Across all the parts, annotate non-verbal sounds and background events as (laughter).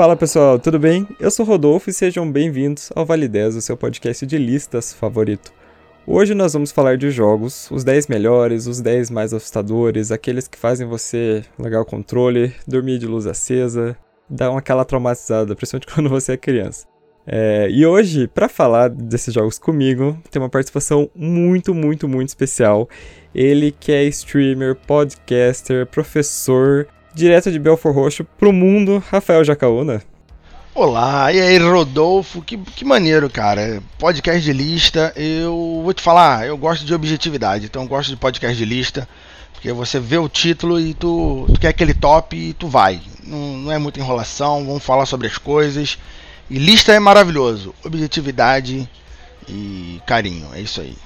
Fala pessoal, tudo bem? Eu sou Rodolfo e sejam bem-vindos ao Vale 10, o seu podcast de listas favorito. Hoje nós vamos falar de jogos, os 10 melhores, os 10 mais assustadores, aqueles que fazem você largar o controle, dormir de luz acesa, dar aquela traumatizada, principalmente (laughs) quando você é criança. É, e hoje, para falar desses jogos comigo, tem uma participação muito, muito, muito especial. Ele que é streamer, podcaster, professor, direto de Belfor Roxo pro mundo, Rafael Jacaúna. Olá, e aí Rodolfo, que, que maneiro, cara. Podcast de lista, eu vou te falar, eu gosto de objetividade, então eu gosto de podcast de lista, porque você vê o título e tu, tu quer aquele top e tu vai. Não, não é muita enrolação, vamos falar sobre as coisas. E lista é maravilhoso, objetividade e carinho, é isso aí.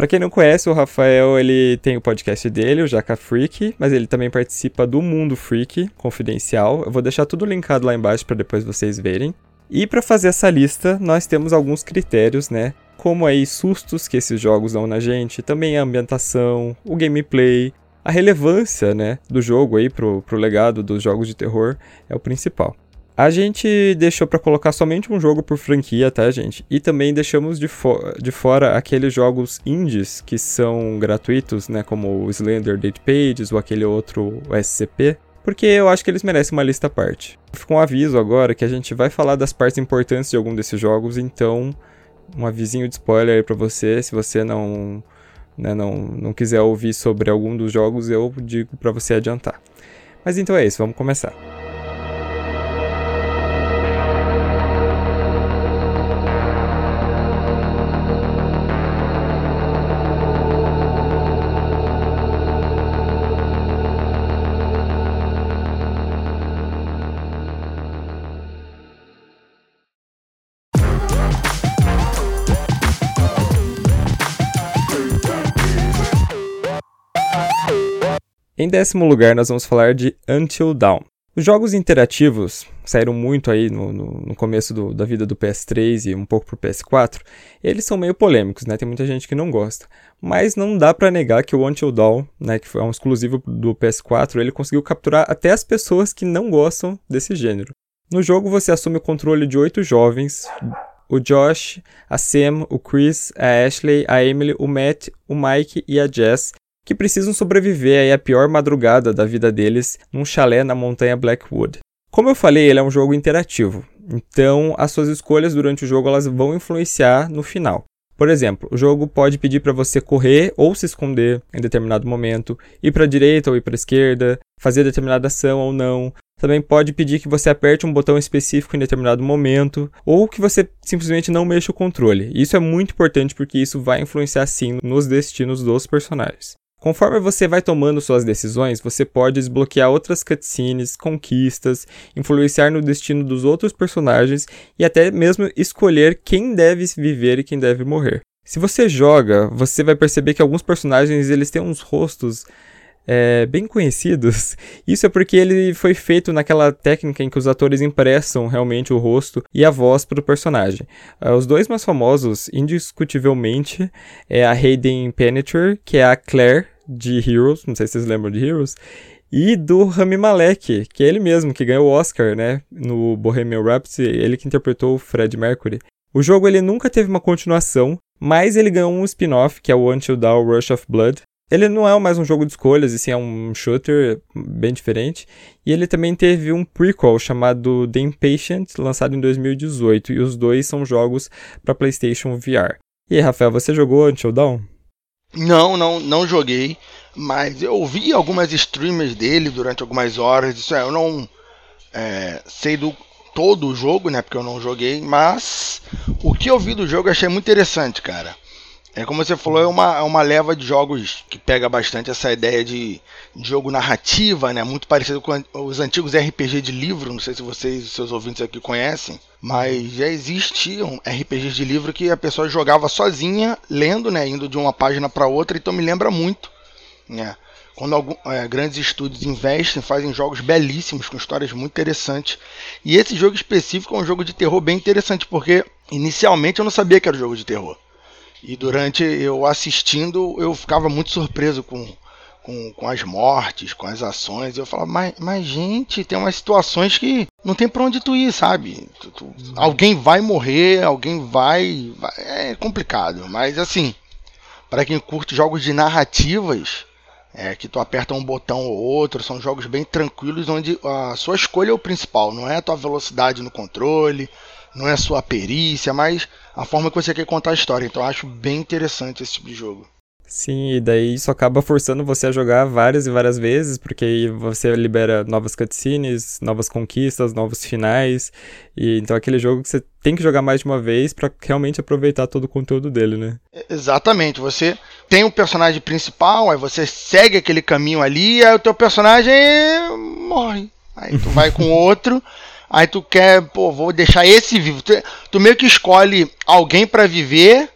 Para quem não conhece, o Rafael, ele tem o podcast dele, o Jaca Freak, mas ele também participa do Mundo Freak Confidencial. Eu vou deixar tudo linkado lá embaixo para depois vocês verem. E para fazer essa lista, nós temos alguns critérios, né? Como aí sustos que esses jogos dão na gente, também a ambientação, o gameplay, a relevância, né, do jogo aí pro, pro legado dos jogos de terror é o principal. A gente deixou para colocar somente um jogo por franquia, tá, gente? E também deixamos de, fo de fora aqueles jogos indies que são gratuitos, né? Como o Slender Date Pages ou aquele outro SCP. Porque eu acho que eles merecem uma lista à parte. Fica um aviso agora que a gente vai falar das partes importantes de algum desses jogos, então um avisinho de spoiler aí pra você, se você não, né, não, não quiser ouvir sobre algum dos jogos, eu digo para você adiantar. Mas então é isso, vamos começar. Décimo lugar, nós vamos falar de Until Dawn. Os jogos interativos saíram muito aí no, no, no começo do, da vida do PS3 e um pouco pro PS4. Eles são meio polêmicos, né? Tem muita gente que não gosta. Mas não dá para negar que o Until Dawn, né, que é um exclusivo do PS4, ele conseguiu capturar até as pessoas que não gostam desse gênero. No jogo você assume o controle de oito jovens, o Josh, a Sam, o Chris, a Ashley, a Emily, o Matt, o Mike e a Jess, que precisam sobreviver à pior madrugada da vida deles num chalé na montanha Blackwood. Como eu falei, ele é um jogo interativo, então as suas escolhas durante o jogo elas vão influenciar no final. Por exemplo, o jogo pode pedir para você correr ou se esconder em determinado momento, ir para a direita ou ir para a esquerda, fazer determinada ação ou não. Também pode pedir que você aperte um botão específico em determinado momento ou que você simplesmente não mexa o controle. Isso é muito importante porque isso vai influenciar sim nos destinos dos personagens. Conforme você vai tomando suas decisões, você pode desbloquear outras cutscenes, conquistas, influenciar no destino dos outros personagens e até mesmo escolher quem deve viver e quem deve morrer. Se você joga, você vai perceber que alguns personagens eles têm uns rostos é, bem conhecidos. (laughs) Isso é porque ele foi feito naquela técnica em que os atores impressam realmente o rosto e a voz para o personagem. Uh, os dois mais famosos, indiscutivelmente, é a Hayden Panettiere, que é a Claire de Heroes, não sei se vocês lembram de Heroes, e do Rami Malek, que é ele mesmo que ganhou o Oscar, né, no Bohemian Rhapsody, ele que interpretou o Fred Mercury. O jogo ele nunca teve uma continuação, mas ele ganhou um spin-off, que é o Until Dawn Rush of Blood, ele não é mais um jogo de escolhas, e sim é um shooter bem diferente. E ele também teve um prequel chamado The Impatient, lançado em 2018, e os dois são jogos para PlayStation VR. E aí, Rafael, você jogou Until Dawn? Não, não, não joguei, mas eu vi algumas streamers dele durante algumas horas. Isso é, eu não é, sei do todo o jogo, né? Porque eu não joguei, mas o que eu vi do jogo eu achei muito interessante, cara. É como você falou, é uma, é uma leva de jogos que pega bastante essa ideia de, de jogo narrativa, né? Muito parecido com os antigos RPG de livro. Não sei se vocês, seus ouvintes aqui conhecem, mas já existiam RPGs de livro que a pessoa jogava sozinha, lendo, né? Indo de uma página para outra. Então me lembra muito, né? Quando algum, é, grandes estúdios investem, fazem jogos belíssimos, com histórias muito interessantes. E esse jogo específico é um jogo de terror bem interessante, porque inicialmente eu não sabia que era um jogo de terror. E durante eu assistindo, eu ficava muito surpreso com, com com, as mortes, com as ações. Eu falava, mas, mas gente, tem umas situações que não tem pra onde tu ir, sabe? Tu, tu, alguém vai morrer, alguém vai, vai. É complicado, mas assim, para quem curte jogos de narrativas, é, que tu aperta um botão ou outro, são jogos bem tranquilos onde a sua escolha é o principal, não é a tua velocidade no controle, não é a sua perícia, mas a forma que você quer contar a história. Então eu acho bem interessante esse tipo de jogo. Sim, e daí isso acaba forçando você a jogar várias e várias vezes, porque aí você libera novas cutscenes, novas conquistas, novos finais. E então é aquele jogo que você tem que jogar mais de uma vez para realmente aproveitar todo o conteúdo dele, né? Exatamente. Você tem um personagem principal, aí você segue aquele caminho ali, aí o teu personagem morre. Aí tu vai com (laughs) outro, aí tu quer, pô, vou deixar esse vivo. Tu, tu meio que escolhe alguém para viver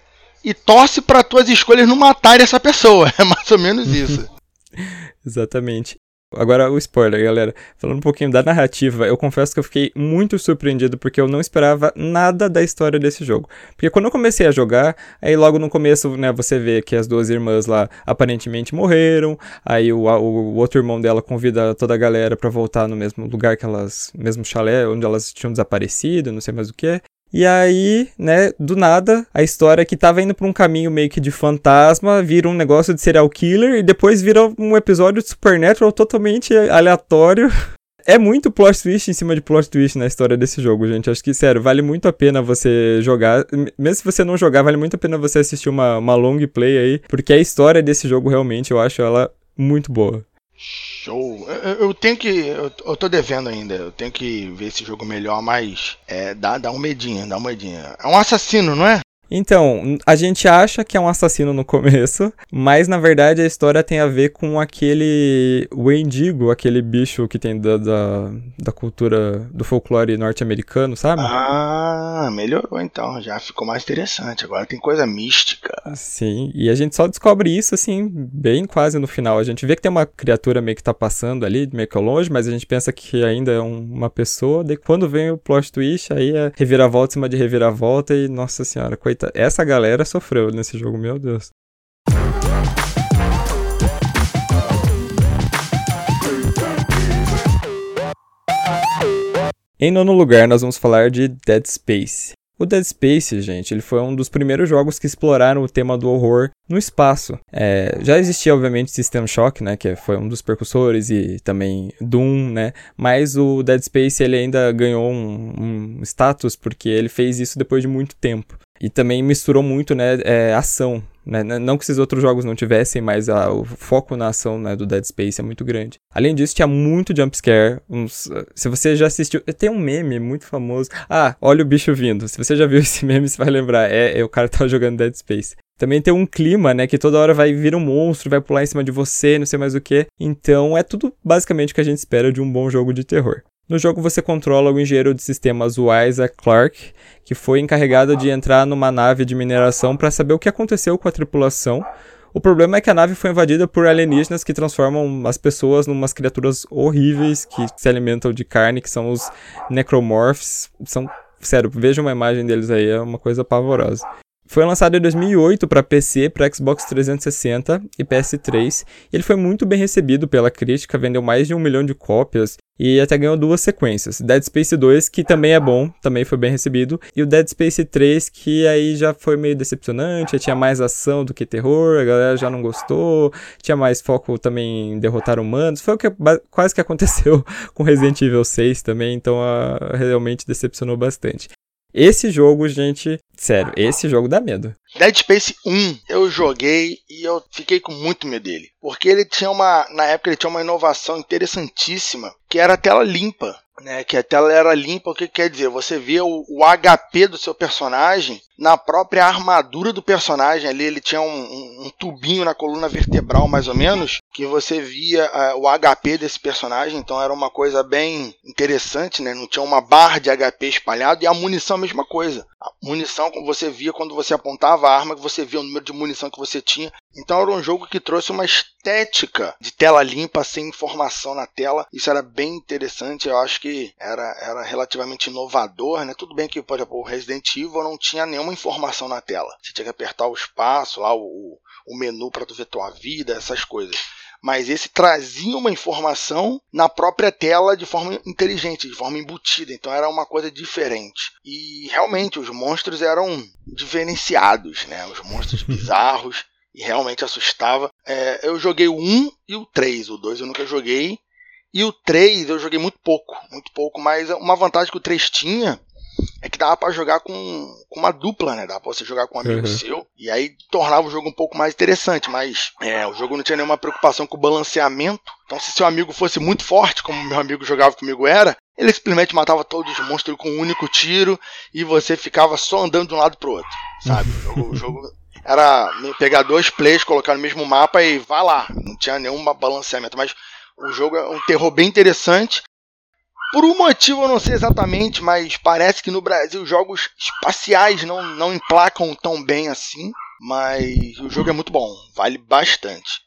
e torce para tuas escolhas não matarem essa pessoa. (laughs) É mais ou menos isso. (laughs) Exatamente. Agora o spoiler, galera. Falando um pouquinho da narrativa, eu confesso que eu fiquei muito surpreendido porque eu não esperava nada da história desse jogo. Porque quando eu comecei a jogar, aí logo no começo, né, você vê que as duas irmãs lá aparentemente morreram, aí o, o, outro irmão dela convida toda a galera para voltar no mesmo lugar que elas, mesmo chalé onde elas tinham desaparecido, não sei mais o que. E aí, né, do nada, a história que tava indo pra um caminho meio que de fantasma vira um negócio de serial killer e depois vira um episódio de Supernatural totalmente aleatório. (laughs) É muito plot twist em cima de plot twist na história desse jogo, gente. Acho que, sério, vale muito a pena você jogar. Mesmo se você não jogar, vale muito a pena você assistir uma, uma long play aí, porque a história desse jogo realmente eu acho ela muito boa. Show. Eu, eu, tenho que. Eu, eu tô devendo ainda. Eu tenho que ver esse jogo melhor, mas. É, dá, dá um medinho, dá um medinho. É um assassino, não é? Então, a gente acha que é um assassino no começo, mas na verdade a história tem a ver com aquele Wendigo, aquele bicho que tem da, da, da cultura do folclore norte-americano, sabe? Ah, melhorou então, já ficou mais interessante. Agora tem coisa mística. Sim, e a gente só descobre isso assim, bem quase no final. A gente vê que tem uma criatura meio que tá passando ali, meio que ao longe, mas a gente pensa que ainda é um, uma pessoa. Daí quando vem o plot twist, aí é reviravolta em cima de reviravolta e, nossa senhora, coitado essa galera sofreu nesse jogo, meu Deus. Em nono lugar, nós vamos falar de Dead Space. O Dead Space, gente, ele foi um dos primeiros jogos que exploraram o tema do horror no espaço. É, já existia, obviamente, System Shock, né, que foi um dos percussores, e também Doom, né, mas o Dead Space ele ainda ganhou um, um status porque ele fez isso depois de muito tempo. E também misturou muito, né, é, ação. Né? Não que esses outros jogos não tivessem, mas a, o foco na ação né, do Dead Space é muito grande. Além disso, tinha muito jumpscare. Uns, se você já assistiu. Tem um meme muito famoso. Ah, olha o bicho vindo. Se você já viu (laughs) esse meme, você vai lembrar. É, é o cara tava (laughs) jogando Dead Space. Também tem um clima, né? Que toda hora vai vir um monstro, vai pular em cima de você, não sei mais o que. Então é tudo basicamente o que a gente espera de um bom jogo de terror. No jogo você controla o engenheiro de sistemas Isaac Clarke, que foi encarregado de entrar numa nave de mineração para saber o que aconteceu com a tripulação. O problema é que a nave foi invadida por alienígenas que transformam as pessoas numas criaturas horríveis que se alimentam de carne, que são os necromorphs. São, sério, veja uma imagem deles aí, é uma coisa pavorosa. Foi lançado em 2008 para PC, para Xbox 360 e PS3. E ele foi muito bem recebido pela crítica, vendeu mais de um milhão de cópias e até ganhou duas sequências. Dead Space 2, que também é bom, também foi bem recebido, e o Dead Space 3, que aí já foi meio decepcionante, tinha mais ação do que terror, a galera já não gostou, tinha mais foco também em derrotar humanos. Foi o que quase que aconteceu (laughs) com Resident Evil 6 também, então uh, realmente decepcionou bastante. Esse jogo, gente, sério, esse jogo dá medo. Dead Space 1 eu joguei e eu fiquei com muito medo dele. Porque ele tinha uma. Na época ele tinha uma inovação interessantíssima, que era a tela limpa né, que a tela era limpa, o que quer dizer? Você vê o, o, HP do seu personagem na própria armadura do personagem ali, ele tinha um, um, um, tubinho na coluna vertebral, mais ou menos, que você via uh, o HP desse personagem, então era uma coisa bem interessante, né? Não tinha uma barra de HP espalhado, e a munição a mesma coisa. A munição você via quando você apontava a arma, que você via o número de munição que você tinha. Então era um jogo que trouxe uma estética de tela limpa, sem informação na tela. Isso era bem interessante, eu acho que era, era relativamente inovador, né? Tudo bem que, por exemplo, o Resident Evil não tinha nenhuma informação na tela. Você tinha que apertar o espaço, lá o, o menu para tu ver tua vida, essas coisas. mas esse trazia uma informação na própria tela de forma inteligente, de forma embutida. Então era uma coisa diferente. E realmente os monstros eram diferenciados, né? Os monstros (laughs) bizarros e realmente assustava. É, eu joguei o 1 e o 3, o 2 eu nunca joguei. E o 3 eu joguei muito pouco, muito pouco, mas uma vantagem que o 3 tinha é que dava para jogar com, com, uma dupla, né? Dava pra você jogar com um amigo uhum. seu. E aí tornava o jogo um pouco mais interessante. Mas é, o jogo não tinha nenhuma preocupação com o balanceamento. Então, se seu amigo fosse muito forte, como meu amigo jogava comigo era, ele simplesmente matava todos os monstros com um único tiro e você ficava só andando de um lado pro outro, sabe? (laughs) o, jogo, era pegar dois players, colocar no mesmo mapa e vá lá. Não tinha nenhum balanceamento, mas o jogo é um terror bem interessante. Por um motivo eu não sei exatamente, mas parece que no Brasil jogos espaciais não, não emplacam tão bem assim. Mas o jogo é muito bom, vale bastante.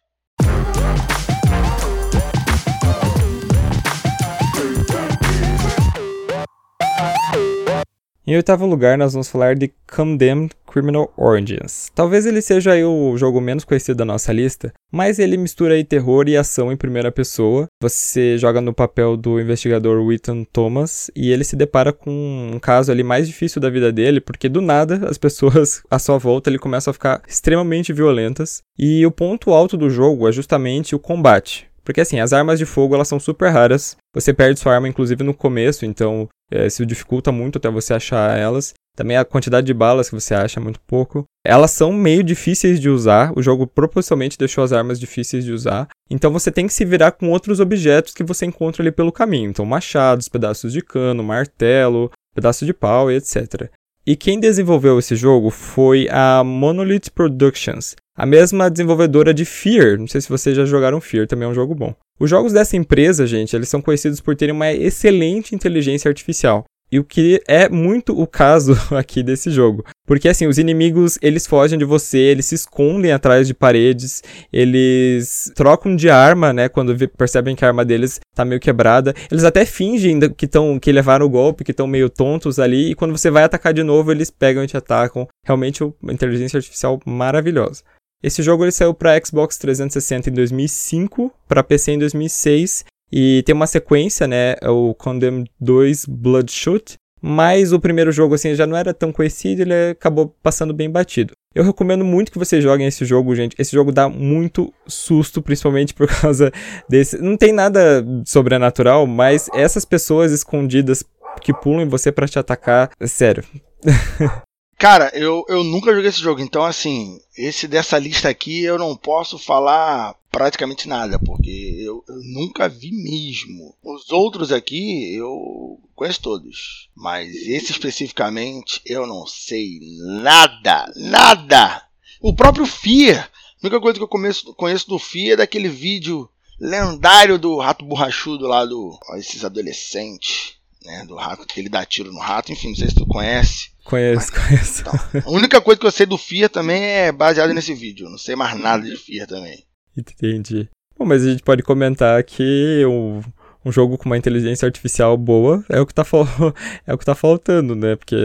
Em oitavo lugar, nós vamos falar de Condemned Criminal Origins. Talvez ele seja o jogo menos conhecido da nossa lista, mas ele mistura terror e ação em primeira pessoa. Você joga no papel do investigador Witton Thomas e ele se depara com um caso ali mais difícil da vida dele, porque do nada as (laughs) pessoas à sua volta ele começam a ficar extremamente violentas. E o ponto alto do jogo é justamente o combate. Porque assim, as armas de fogo elas são super raras. Você perde sua arma inclusive no começo, então é, isso dificulta muito até você achar elas. Também a quantidade de balas que você acha é muito pouco. Elas são meio difíceis de usar. O jogo propositalmente deixou as armas difíceis de usar. Então você tem que se virar com outros objetos que você encontra ali pelo caminho. Então machados, pedaços de cano, martelo, pedaço de pau e etc. E quem desenvolveu esse jogo foi a Monolith Productions, a mesma desenvolvedora de Fear. Não sei se vocês já jogaram Fear, também é um jogo bom. Os jogos dessa empresa, gente, eles são conhecidos por terem uma excelente inteligência artificial. E o que é muito o caso (laughs) aqui desse jogo. Porque assim, os inimigos, eles fogem de você, eles se escondem atrás de paredes, eles trocam de arma, né, quando percebem que a arma deles tá meio quebrada. Eles até fingem que estão que levaram o golpe, que estão meio tontos ali, e quando você vai atacar de novo, eles pegam e te atacam. Realmente uma inteligência artificial maravilhosa. Esse jogo ele saiu para Xbox 360 em 2005, para PC em 2006 e tem uma sequência, né, é o Condemned 2 Bloodshot, mas o primeiro jogo assim já não era tão conhecido, ele acabou passando bem batido. Eu recomendo muito que vocês joguem esse jogo, gente. Esse jogo dá muito susto, principalmente por (laughs) causa desse. Não tem nada sobrenatural, mas essas pessoas escondidas que pulam em você para te atacar, sério. (laughs) Cara, eu, eu nunca joguei esse jogo, então assim, esse dessa lista aqui eu não posso falar praticamente nada, porque eu, eu, nunca vi mesmo. Os outros aqui eu conheço todos, mas esse especificamente eu não sei nada, nada. O próprio Fear, a única coisa que eu conheço, conheço do Fear é daquele vídeo lendário do rato borrachudo lá do. Ó, esses adolescentes, né? Do rato, que ele dá tiro no rato, enfim, não sei se tu conhece. Conheço, Mas, conheço. Então, a única coisa que eu sei do FIA também é baseado nesse vídeo. Não sei mais nada de FIA também. Entendi. Bom, mas a gente pode comentar que um, um jogo com uma inteligência artificial boa é o que tá, (laughs) é o que tá faltando, né? Porque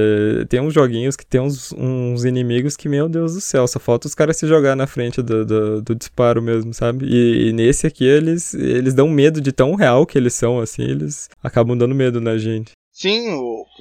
tem uns joguinhos que tem uns, uns inimigos que, meu Deus do céu, só falta os caras se jogar na frente do, do, do disparo mesmo, sabe? E, e, nesse aqui eles, eles dão medo de tão real que eles são, assim, eles acabam dando medo na gente. Sim,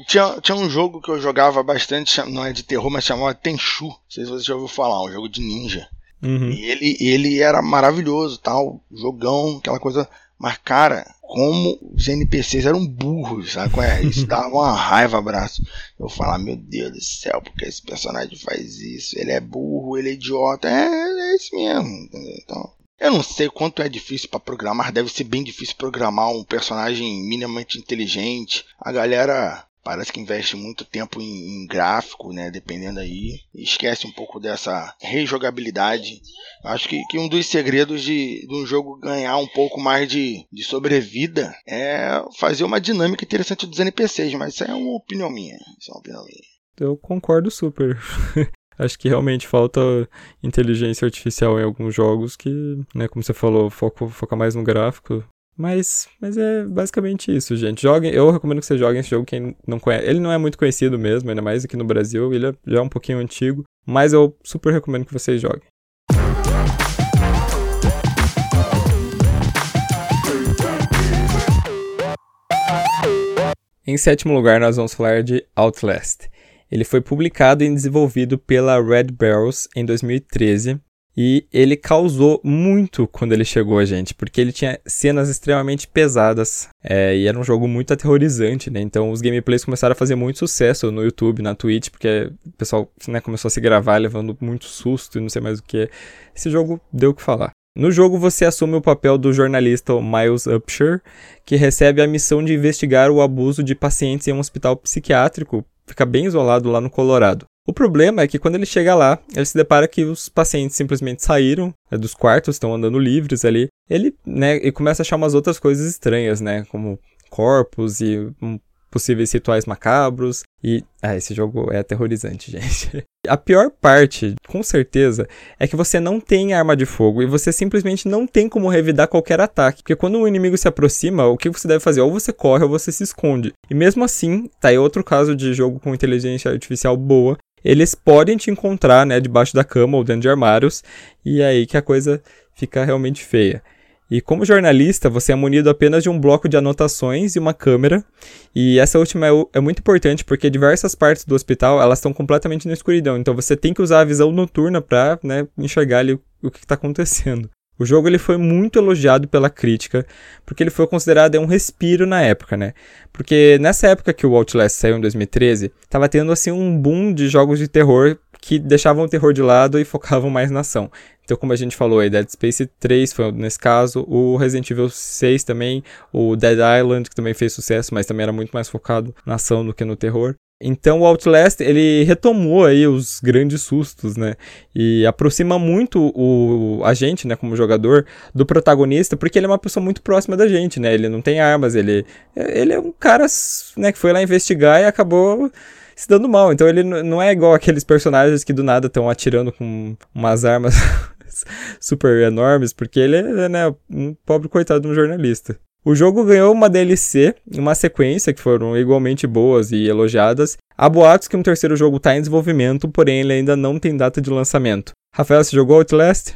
tinha, tinha um jogo que eu jogava bastante, não é de terror, mas chamava Tenchu. Não sei se você já ouviu falar, um jogo de ninja. Uhum. E ele, ele era maravilhoso, tal, jogão, aquela coisa. Mas, cara, como os NPCs eram burros, sabe? É? Isso (laughs) dava uma raiva, abraço. Eu falava, meu Deus do céu, porque esse personagem faz isso? Ele é burro, ele é idiota. É, é isso mesmo, entendeu? Então, eu não sei quanto é difícil para programar, deve ser bem difícil programar um personagem minimamente inteligente. A galera parece que investe muito tempo em, em, gráfico, né? Dependendo aí. Esquece um pouco dessa rejogabilidade. Acho que, que um dos segredos de, de, um jogo ganhar um pouco mais de, de sobrevida é fazer uma dinâmica interessante dos NPCs, mas isso é uma opinião minha. Isso é uma opinião minha. Eu concordo super. (laughs) Acho que realmente falta inteligência artificial em alguns jogos que, né, como você falou, foco, foca mais no gráfico. Mas, mas é basicamente isso, gente. Joguem, eu recomendo que vocês joguem esse jogo quem não conhece. Ele não é muito conhecido mesmo, ainda mais aqui no Brasil, ele é já é um pouquinho antigo, mas eu super recomendo que vocês joguem. Em sétimo lugar, nós vamos falar de Outlast. Ele foi publicado e desenvolvido pela Red Barrels em 2013 e ele causou muito quando ele chegou a gente, porque ele tinha cenas extremamente pesadas é, e era um jogo muito aterrorizante, né? Então os gameplays começaram a fazer muito sucesso no YouTube, na Twitch, porque o pessoal né, começou a se gravar levando muito susto e não sei mais o que. Esse jogo deu o que falar. No jogo você assume o papel do jornalista Miles Upshur, que recebe a missão de investigar o abuso de pacientes em um hospital psiquiátrico, fica bem isolado lá no Colorado. O problema é que quando ele chega lá, ele se depara que os pacientes simplesmente saíram né, dos quartos, estão andando livres ali. Ele, né, e começa a achar umas outras coisas estranhas, né, como corpos e um, possíveis rituais macabros. E, ah, esse jogo é aterrorizante, (laughs) gente. A pior parte, com certeza, é que você não tem arma de fogo e você simplesmente não tem como revidar qualquer ataque. Porque quando um inimigo se aproxima, o que você deve fazer? Ou você corre ou você se esconde. E mesmo assim, tá aí outro caso de jogo com inteligência artificial boa, eles podem te encontrar, né, debaixo da cama ou dentro de armários, e é aí que a coisa fica realmente feia. E como jornalista, você é munido apenas de um bloco de anotações e uma câmera. E essa última é, é, muito importante porque diversas partes do hospital elas estão completamente na escuridão. Então você tem que usar a visão noturna para né, enxergar ali o, o que está acontecendo. O jogo ele foi muito elogiado pela crítica, porque ele foi considerado um respiro na época, né? Porque nessa época que o Outlast saiu em 2013, estava tendo assim um boom de jogos de terror que deixavam o terror de lado e focavam mais na ação. Então, como a gente falou aí, Dead Space 3 foi nesse caso, o Resident Evil 6 também, o Dead Island, que também fez sucesso, mas também era muito mais focado na ação do que no terror. Então o Outlast, ele retomou aí os grandes sustos, né? E aproxima muito o, a gente, né, como jogador, do protagonista, porque ele é uma pessoa muito próxima da gente, né? Ele não tem armas, ele, ele é um cara, né, que foi lá investigar e acabou se dando mal. Então ele não é igual aqueles personagens que do nada estão atirando com umas armas (laughs) super enormes, porque ele é, né, um pobre coitado de um jornalista. O jogo ganhou uma DLC, uma sequência que foram igualmente boas e elogiadas. Há boatos que um terceiro jogo está em desenvolvimento, porém ele ainda não tem data de lançamento. Rafael, você jogou Outlast?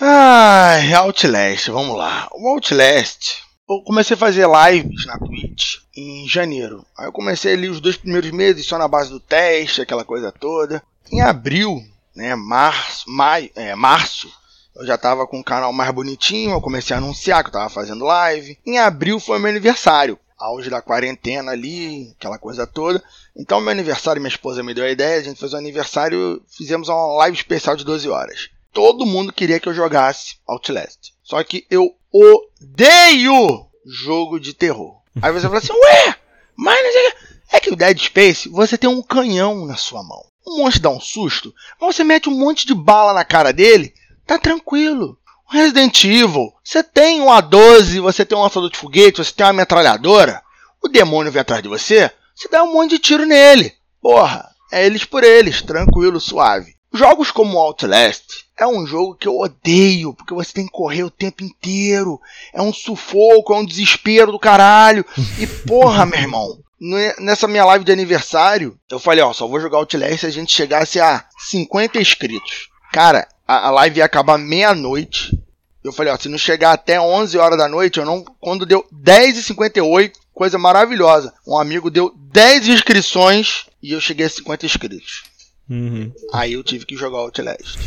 Ah, Outlast, vamos lá. O Outlast, eu comecei a fazer lives na Twitch em janeiro. Aí eu comecei ali os dois primeiros meses só na base do teste, aquela coisa toda. Em abril, né, março, maio, é, março, eu já tava com o canal mais bonitinho, eu comecei a anunciar que eu tava fazendo live. Em abril foi meu aniversário, auge da quarentena ali, aquela coisa toda. Então, meu aniversário, minha esposa me deu a ideia, a gente fez um aniversário, fizemos uma live especial de 12 horas. Todo mundo queria que eu jogasse Outlast. Só que eu odeio jogo de terror. Aí você fala assim, ué, mas é que o Dead Space, você tem um canhão na sua mão. Um monstro dá um susto, mas você mete um monte de bala na cara dele, tá tranquilo. Resident Evil, você tem um A12, você tem um lançador de foguete, você tem uma metralhadora, o demônio vem atrás de você, você dá um monte de tiro nele. Porra, é eles por eles, tranquilo, suave. Jogos como Outlast é um jogo que eu odeio, porque você tem que correr o tempo inteiro. É um sufoco, é um desespero do caralho. E (laughs) porra, meu irmão, nessa minha live de aniversário, eu falei, ó, só vou jogar Outlast se a gente chegasse a 50 inscritos. Cara, a, a live ia acabar meia-noite. Eu falei, ó, se não chegar até 11 horas da noite, eu não. Quando deu 10h58, coisa maravilhosa. Um amigo deu 10 inscrições e eu cheguei a 50 inscritos. Uhum. Aí eu tive que jogar Outlast.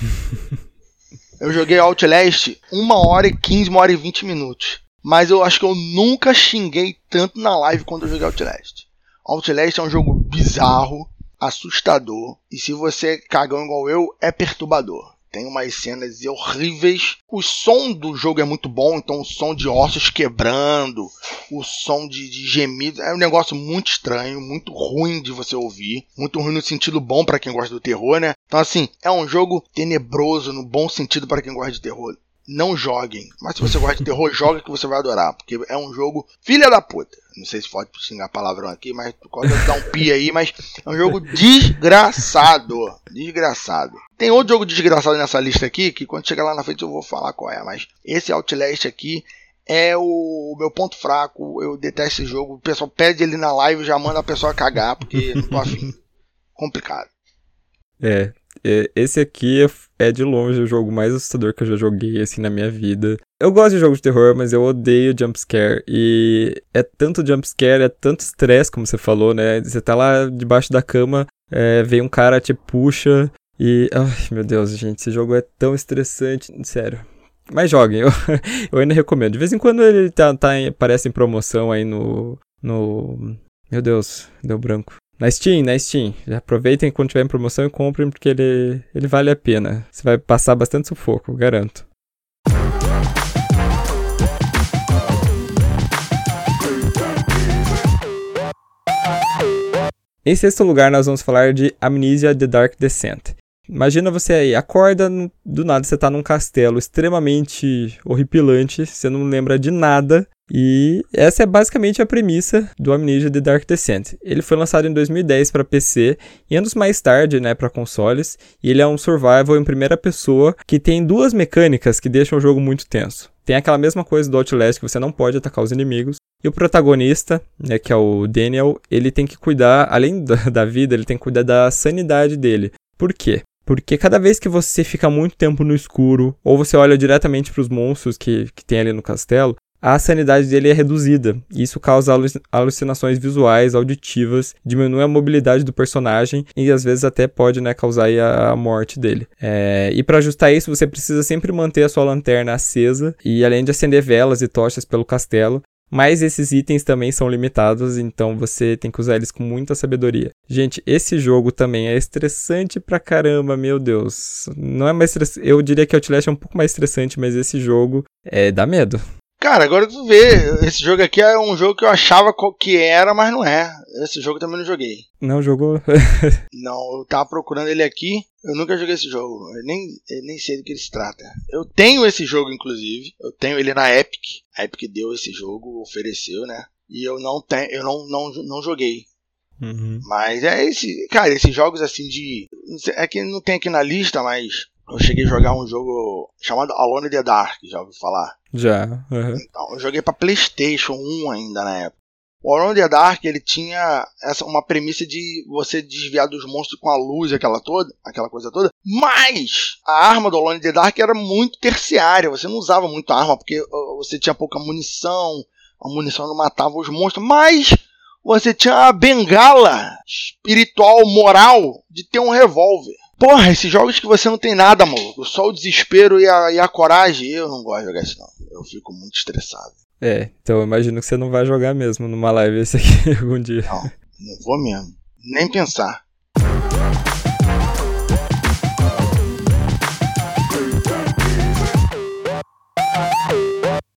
eu joguei Outlast 1 hora e 15, 1 hora e 20 minutos. Mas eu acho que eu nunca xinguei tanto na live quando eu joguei Outlast. Outlast é um jogo bizarro, assustador. E se você é cagão igual eu, é perturbador. Tem umas cenas horríveis. O som do jogo é muito bom, então o som de ossos quebrando, o som de, de gemidos. É um negócio muito estranho, muito ruim de você ouvir. Muito ruim no sentido bom para quem gosta do terror, né? Então, assim, é um jogo tenebroso no bom sentido para quem gosta de terror não joguem. Mas se você gosta de terror, (laughs) joga que você vai adorar. Porque é um jogo filha da puta. Não sei se pode xingar palavrão aqui, mas pode dar um pi aí, mas é um jogo desgraçado. Desgraçado. Tem outro jogo desgraçado nessa lista aqui, que quando chegar lá na frente eu vou falar qual é. Mas esse Outlast aqui é o meu ponto fraco. Eu detesto esse jogo. O pessoal pede ele na live e já manda a pessoa cagar, porque não tô afim. (laughs) Complicado. É, é, esse aqui é de longe o jogo mais assustador que eu já joguei, assim, na minha vida. Eu gosto de jogos de terror, mas eu odeio jumpscare. E é tanto jumpscare, é tanto estresse, como você falou, né? Você tá lá debaixo da cama, é, vem um cara, te puxa. E. Ai, meu Deus, gente, esse jogo é tão estressante. Sério. Mas joguem, (laughs) eu, eu ainda recomendo. De vez em quando ele tá, tá em, aparece em promoção aí no. no. Meu Deus, deu branco. Na Steam, na Steam. Aproveitem quando tiver em promoção e comprem, porque ele, ele vale a pena. Você vai passar bastante sufoco, garanto. Em sexto lugar, nós vamos falar de Amnesia The Dark Descent. Imagina você aí, acorda, do nada você tá num castelo extremamente horripilante, você não lembra de nada, e essa é basicamente a premissa do Amnesia The Dark Descent. Ele foi lançado em 2010 para PC e anos mais tarde, né, para consoles, e ele é um survival em primeira pessoa que tem duas mecânicas que deixam o jogo muito tenso. Tem aquela mesma coisa do Outlast que você não pode atacar os inimigos, e o protagonista, né, que é o Daniel, ele tem que cuidar, além da (laughs) vida, ele tem que cuidar da sanidade dele. Por quê? Porque cada vez que você fica muito tempo no escuro, ou você olha diretamente para os monstros que, que tem ali no castelo, a sanidade dele é reduzida. Isso causa alucinações visuais, auditivas, diminui a mobilidade do personagem e às vezes até pode né, causar a morte dele. É, e para ajustar isso, você precisa sempre manter a sua lanterna acesa e além de acender velas e tochas pelo castelo, mas esses itens também são limitados, então você tem que usar eles com muita sabedoria. Gente, esse jogo também é estressante pra caramba, meu Deus. Não é mais eu diria que o Outlast é um pouco mais estressante, mas esse jogo é dá medo. Cara, agora tu vê, esse jogo aqui é um jogo que eu achava que era, mas não é. Esse jogo também não joguei. Não jogou? (laughs) não, eu tava procurando ele aqui, eu nunca joguei esse jogo. Eu nem, eu nem sei do que ele se trata. Eu tenho esse jogo, inclusive. Eu tenho ele na Epic. A Epic deu esse jogo, ofereceu, né? E eu não tenho, eu não, não, não joguei. Uhum. Mas é esse. Cara, esses jogos assim de. É que não tem aqui na lista, mas eu cheguei a jogar um jogo chamado Alone in the Dark, já ouviu falar? Já. Uhum. Então, eu joguei para PlayStation 1 ainda na época. O Alone in the Dark ele tinha essa uma premissa de você desviar dos monstros com a luz, aquela toda, aquela coisa toda. Mas a arma do Alone in the Dark era muito terciária. Você não usava muito arma porque você tinha pouca munição. A munição não matava os monstros, mas você tinha a bengala espiritual, moral de ter um revólver. Porra, esses jogos que você não tem nada, maluco. Só o desespero e a, e a coragem. Eu não gosto de jogar isso, não. Eu fico muito estressado. É, então eu imagino que você não vai jogar mesmo numa live esse aqui (laughs) algum dia. Não, não vou mesmo. Nem pensar.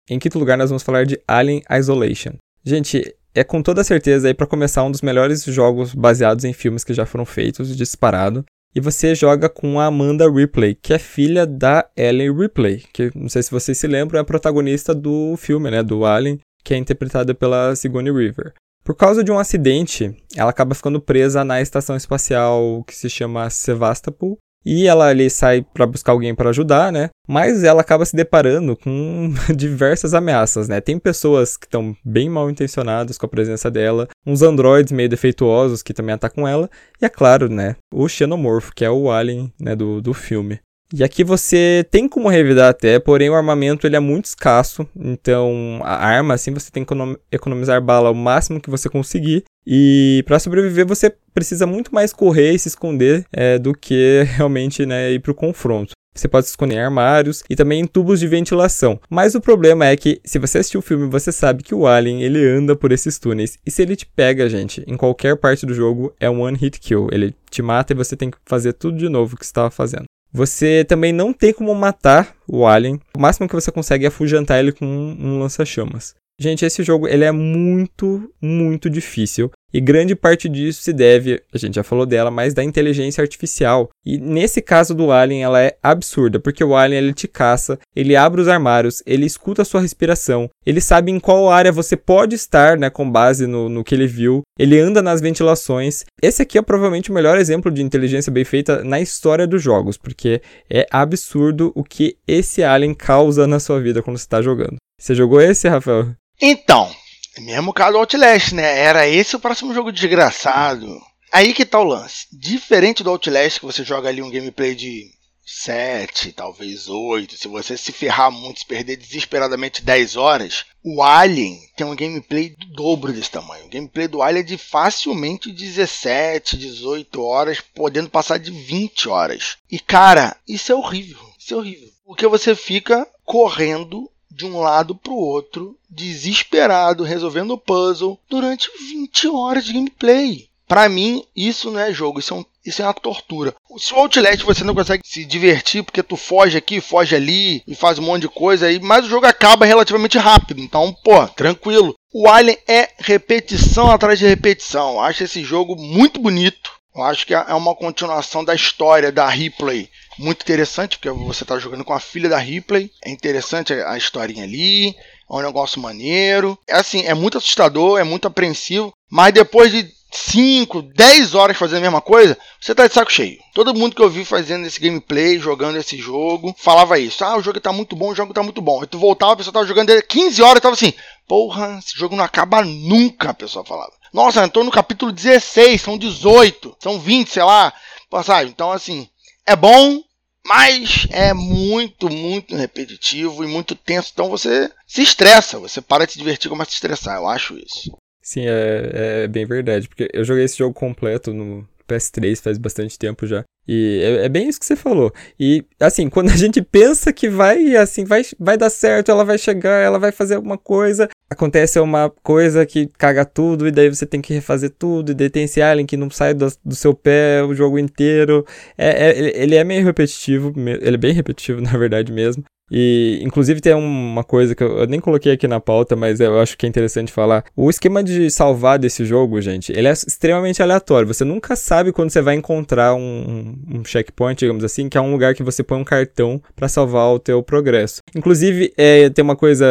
Em quinto lugar, nós vamos falar de Alien Isolation. Gente, é com toda certeza aí para começar um dos melhores jogos baseados em filmes que já foram feitos, disparado e você joga com a Amanda Ripley, que é filha da Ellen Ripley, que não sei se vocês se lembram, é a protagonista do filme, né, do Alien, que é interpretada pela Sigourney Weaver. Por causa de um acidente, ela acaba ficando presa na estação espacial que se chama Sevastopol, e ela ali sai para buscar alguém para ajudar, né? Mas ela acaba se deparando com (laughs) diversas ameaças, né? Tem pessoas que estão bem mal intencionadas com a presença dela, uns androides meio defeituosos que também atacam ela, e é claro, né? O Xenomorfo, que é o alien né, do, do filme. E aqui você tem como revidar até, porém o armamento ele é muito escasso, então a arma assim você tem que economizar bala o máximo que você conseguir e para sobreviver você precisa muito mais correr e se esconder é, do que (laughs) realmente né, ir para o confronto. Você pode se esconder em armários e também em tubos de ventilação. Mas o problema é que, se você assistiu o filme, você sabe que o Alien ele anda por esses túneis. E se ele te pega, gente, em qualquer parte do jogo, é um one hit kill. Ele te mata e você tem que fazer tudo de novo que você estava fazendo. Você também não tem como matar o alien. O máximo que você consegue é afugentar ele com um lança-chamas. Gente, esse jogo ele é muito, muito difícil. E grande parte disso se deve, a gente já falou dela, mas da inteligência artificial. E nesse caso do Alien, ela é absurda, porque o Alien ele te caça, ele abre os armários, ele escuta a sua respiração, ele sabe em qual área você pode estar, né, com base no, no que ele viu, ele anda nas ventilações. Esse aqui é provavelmente o melhor exemplo de inteligência bem feita na história dos jogos, porque é absurdo o que esse Alien causa na sua vida quando você está jogando. Você jogou esse, Rafael? Então, mesmo caso do Outlast, né? Era esse o próximo jogo desgraçado. Aí que tá o lance. Diferente do Outlast, que você joga ali um gameplay de 7, talvez 8, se você se ferrar muito, se perder desesperadamente 10 horas, o Alien tem um gameplay do dobro desse tamanho. O gameplay do Alien é de facilmente 17, 18 horas, podendo passar de 20 horas. E cara, isso é horrível. Isso é horrível. Porque você fica correndo de um lado para o outro, desesperado, resolvendo o puzzle durante 20 horas de gameplay. Para mim, isso não é jogo, isso é, um, isso é uma tortura. Se o Outlast você não consegue se divertir porque tu foge aqui, foge ali e faz um monte de coisa aí, mas o jogo acaba relativamente rápido. Então, pô, tranquilo. O Alien é repetição atrás de repetição. Eu acho esse jogo muito bonito. Eu acho que é uma continuação da história da Ripley muito interessante, porque você está jogando com a filha da Ripley. É interessante a historinha ali, é um negócio maneiro. É assim, é muito assustador, é muito apreensivo, mas depois de 5, 10 horas fazendo a mesma coisa, você tá de saco cheio. Todo mundo que eu vi fazendo esse gameplay, jogando esse jogo, falava isso. Ah, o jogo tá muito bom, o jogo tá muito bom. Aí tu voltava, a pessoa tava jogando 15 horas e tava assim, porra, esse jogo não acaba nunca, a pessoa falava. Nossa, tô no capítulo 16, são 18, são 20, sei lá. Passagem. Então, assim, é bom, mas é muito, muito repetitivo e muito tenso. Então você se estressa, você para de se divertir, começa a se estressar. Eu acho isso. Sim, é, é bem verdade. Porque eu joguei esse jogo completo no PS3 faz bastante tempo já. E é, é, bem isso que você falou. E assim, quando a gente pensa que vai, assim, vai, vai dar certo, ela vai chegar, ela vai fazer alguma coisa, acontece uma coisa que caga tudo, e daí você tem que refazer tudo, e daí tem esse alien que não sai do, do seu pé o jogo inteiro. É, é, ele é meio repetitivo, ele é bem repetitivo, (laughs) na verdade mesmo. E, inclusive, tem uma coisa que eu, nem coloquei aqui na pauta, mas eu acho que é interessante falar. O esquema de salvar desse jogo, gente, ele é extremamente aleatório. Você nunca sabe quando você vai encontrar um, um checkpoint, digamos assim, que é um lugar que você põe um cartão para salvar o teu progresso. Inclusive, é, tem uma coisa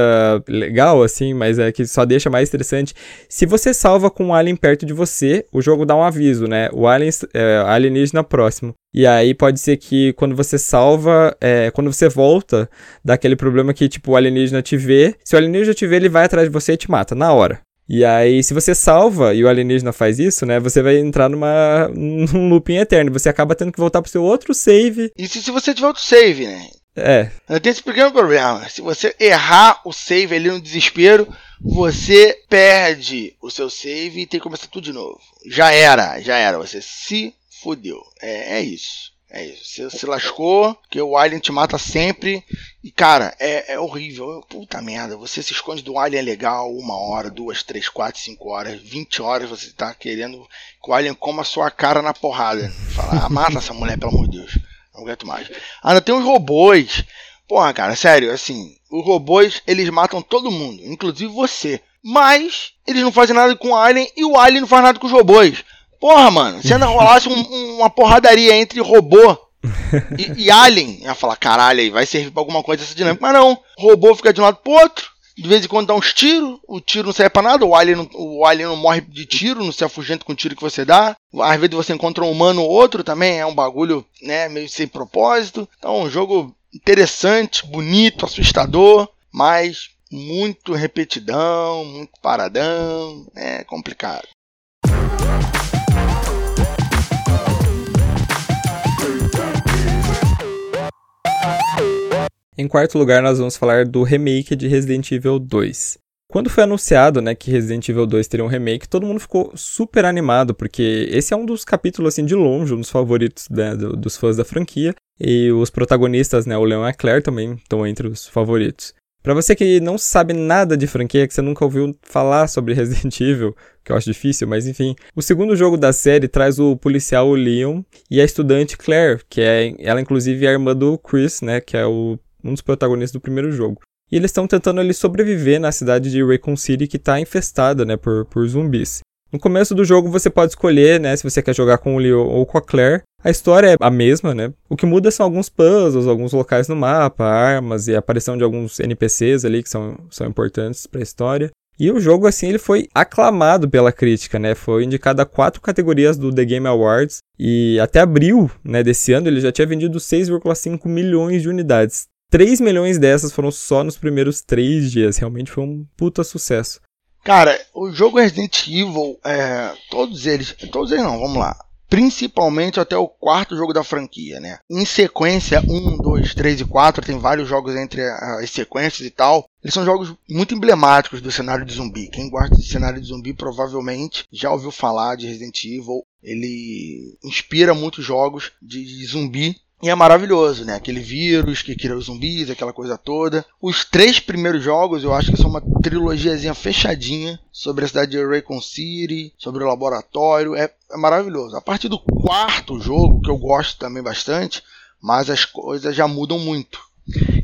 legal, assim, mas é que só deixa mais interessante. Se você salva com um alien perto de você, o jogo dá um aviso, né? O alien, é, alienígena próximo. E aí pode ser que quando você salva, é, quando você volta, dá aquele problema que, tipo, o alienígena te vê. Se o alienígena te vê, ele vai atrás de você e te mata, na hora. E aí, se você salva e o alienígena faz isso, né? Você vai entrar numa, (laughs) num looping eterno. Você acaba tendo que voltar pro seu outro save. Isso se você tiver outro save, né? É. Tem esse pequeno problema. Se você errar o save ali no desespero, você perde o seu save e tem que começar tudo de novo. Já era, já era. Você se fudeu. É, é isso. É isso. Você se lascou, que o Alien te mata sempre. E, cara, é, é horrível. Puta merda. Você se esconde do Alien é legal. Uma hora, duas, três, quatro, cinco horas, vinte horas. Você tá querendo que o Alien coma a sua cara na porrada. Fala, ah, mata essa mulher, pelo amor de Deus. Não aguento mais. Ainda tem os robôs. Porra, cara, sério, assim. Os robôs, eles matam todo mundo, inclusive você. Mas eles não fazem nada com o Alien e o Alien não faz nada com os robôs. Porra, mano, se ainda rolasse um, uma porradaria entre robô e, e alien, ia falar, caralho, aí vai servir pra alguma coisa essa dinâmica. Mas não, o robô fica de um lado pro outro, de vez em quando dá uns tiros, o tiro não serve pra nada, o alien, não, o alien não morre de tiro, não se afugenta com o tiro que você dá. Às vezes você encontra um humano ou outro também, é um bagulho, né, meio sem propósito. Então, um jogo interessante, bonito, assustador, mas muito repetidão, muito paradão, é complicado. Em quarto lugar, nós vamos falar do remake de Resident Evil 2. Quando foi anunciado, né, que Resident Evil 2 teria um remake, todo mundo ficou super animado, porque esse é um dos capítulos, assim, de longe, um dos favoritos né, dos fãs da franquia. E os protagonistas, né, o Leon e a Claire também estão entre os favoritos. Para você que não sabe nada de franquia, que você nunca ouviu falar sobre (laughs) Resident Evil, que eu acho difícil, mas enfim. O segundo jogo da série traz o policial Leon e a estudante Claire, que é ela inclusive é a irmã do Chris, né, que é o um dos protagonistas do primeiro jogo. E eles estão tentando ali sobreviver na cidade de Raycon City que está infestada, né, por, por zumbis. No começo do jogo você pode escolher, né, se você quer jogar com o Leo ou com a Claire. A história é a mesma, né? O que muda são alguns puzzles, alguns locais no mapa, armas e a aparição de alguns NPCs ali que são, são importantes para a história. E o jogo, assim, ele foi aclamado pela crítica, né? Foi indicado a quatro categorias do The Game Awards. E até abril né, desse ano ele já tinha vendido 6,5 milhões de unidades. 3 milhões dessas foram só nos primeiros 3 dias. Realmente foi um puta sucesso. Cara, o jogo Resident Evil, é, todos eles, todos eles não, vamos lá. Principalmente até o quarto jogo da franquia, né? Em sequência, 1, 2, 3 e 4, tem vários jogos entre as sequências e tal. Eles são jogos muito emblemáticos do cenário de zumbi. Quem gosta de cenário de zumbi provavelmente já ouviu falar de Resident Evil. Ele inspira muitos jogos de zumbi e é maravilhoso, né? Aquele vírus que cria os zumbis, aquela coisa toda. Os três primeiros jogos eu acho que são uma trilogiazinha fechadinha sobre a cidade de Raycon City, sobre o laboratório. É, é maravilhoso. A partir do quarto jogo, que eu gosto também bastante, mas as coisas já mudam muito.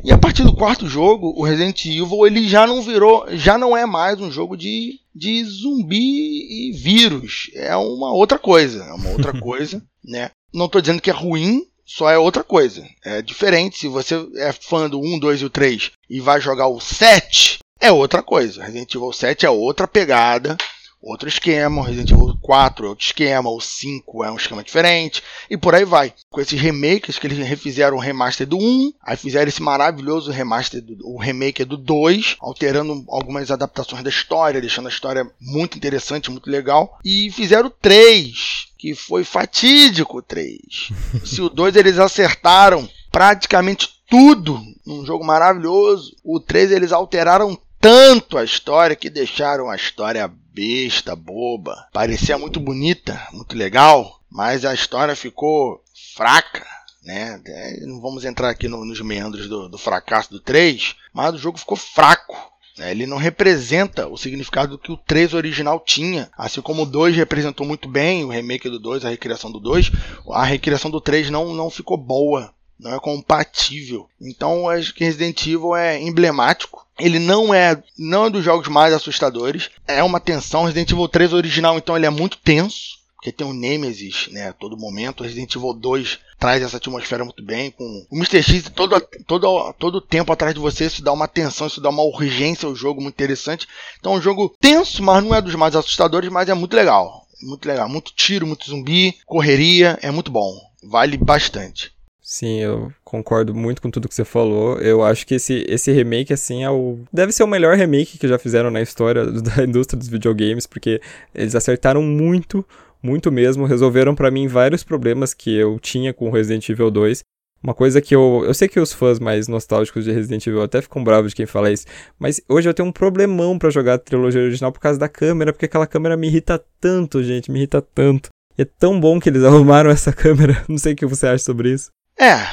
E a partir do quarto jogo, o Resident Evil ele já não virou, já não é mais um jogo de, de zumbi e vírus. É uma outra coisa, é uma outra (laughs) coisa, né? Não estou dizendo que é ruim, só é outra coisa. É diferente. Se você é fã do 1, 2 e o 3 e vai jogar o 7, é outra coisa. Resident Evil 7 é outra pegada, outro esquema. Resident Evil 4 é outro esquema. O 5 é um esquema diferente. E por aí vai. Com esses remakes que eles refizeram o remaster do 1, aí fizeram esse maravilhoso remaster, do, o remake do 2, alterando algumas adaptações da história, deixando a história muito interessante, muito legal. E fizeram o 3 que foi fatídico o 3. (laughs) Se o 2 eles acertaram praticamente tudo num jogo maravilhoso, o 3 eles alteraram tanto a história que deixaram a história besta, boba. Parecia muito bonita, muito legal, mas a história ficou fraca. Né? É, não vamos entrar aqui no, nos meandros do, do fracasso do 3, mas o jogo ficou fraco. Né? Ele não representa o significado que o 3 original tinha. Assim como o 2 representou muito bem, o remake do 2, a recriação do 2, a recriação do 3 não, não ficou boa. Não é compatível. Então acho que Resident Evil é emblemático. Ele não é, não é dos jogos mais assustadores. É uma tensão. Resident Evil 3 original, então, ele é muito tenso porque tem o Nemesis, né, a todo momento. Resident Evil 2 traz essa atmosfera muito bem, com o Mr. X todo, todo, todo tempo atrás de você, isso dá uma tensão, isso dá uma urgência ao jogo muito interessante. Então é um jogo tenso, mas não é dos mais assustadores, mas é muito legal. Muito legal, muito tiro, muito zumbi, correria, é muito bom. Vale bastante. Sim, eu concordo muito com tudo que você falou. Eu acho que esse, esse remake, assim, é o. Deve ser o melhor remake que já fizeram na história da (laughs) indústria dos videogames, porque eles acertaram muito muito mesmo, resolveram para mim vários problemas que eu tinha com Resident Evil 2. Uma coisa que eu. Eu sei que os fãs mais nostálgicos de Resident Evil até ficam bravos de quem fala isso, mas hoje eu tenho um problemão para jogar a trilogia original por causa da câmera, porque aquela câmera me irrita tanto, gente, me irrita tanto. E é tão bom que eles (laughs) arrumaram essa câmera. Não sei o que você acha sobre isso. É,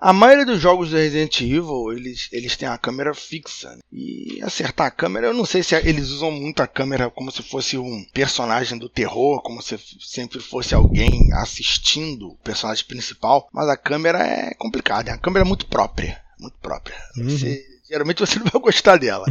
a maioria dos jogos do Resident Evil, eles, eles têm a câmera fixa. Né? E acertar a câmera, eu não sei se eles usam muito a câmera como se fosse um personagem do terror, como se sempre fosse alguém assistindo o personagem principal. Mas a câmera é complicada, é uma câmera muito própria. Muito própria. Uhum. Você, geralmente você não vai gostar dela.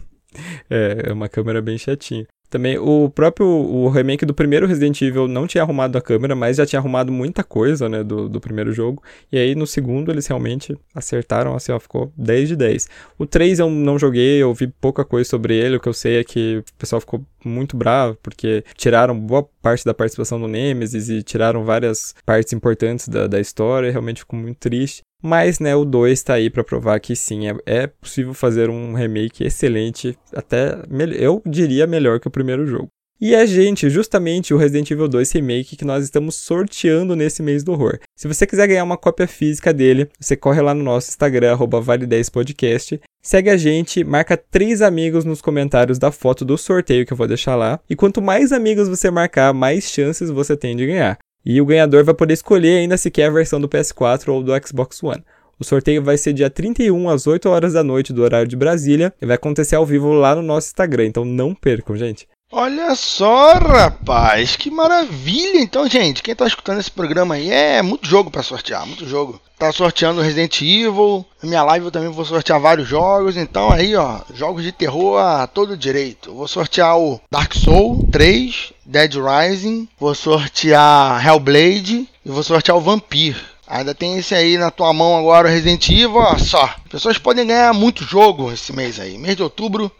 (laughs) é, é uma câmera bem chatinha. Também o próprio o remake do primeiro Resident Evil não tinha arrumado a câmera, mas já tinha arrumado muita coisa, né, do, do primeiro jogo. E aí no segundo eles realmente acertaram, assim, ó, ficou 10 de 10. O 3 eu não joguei, eu vi pouca coisa sobre ele, o que eu sei é que o pessoal ficou muito bravo, porque tiraram boa parte da participação do Nemesis e tiraram várias partes importantes da, da história, realmente ficou muito triste. Mas, né, o 2 está aí para provar que sim, é, é, possível fazer um remake excelente, até eu diria melhor que o primeiro jogo. E é, gente, justamente o Resident Evil 2 Remake que nós estamos sorteando nesse mês do horror. Se você quiser ganhar uma cópia física dele, você corre lá no nosso Instagram, vale10podcast, segue a gente, marca três amigos nos comentários da foto do sorteio que eu vou deixar lá. E quanto mais amigos você marcar, mais chances você tem de ganhar. E o ganhador vai poder escolher ainda se quer a versão do PS4 ou do Xbox One. O sorteio vai ser dia 31 às 8 horas da noite do horário de Brasília e vai acontecer ao vivo lá no nosso Instagram, então não percam, gente. Olha só, rapaz, que maravilha! Então, gente, quem tá escutando esse programa aí é muito jogo para sortear, muito jogo. Tá sorteando Resident Evil, na minha live eu também vou sortear vários jogos, então aí, ó, jogos de terror a todo direito. Vou sortear o Dark Soul 3, Dead Rising, vou sortear Hellblade e vou sortear o Vampire. Ainda tem esse aí na tua mão agora, o Resident Evil, ó, só. Pessoas podem ganhar muito jogo esse mês aí. Mês de outubro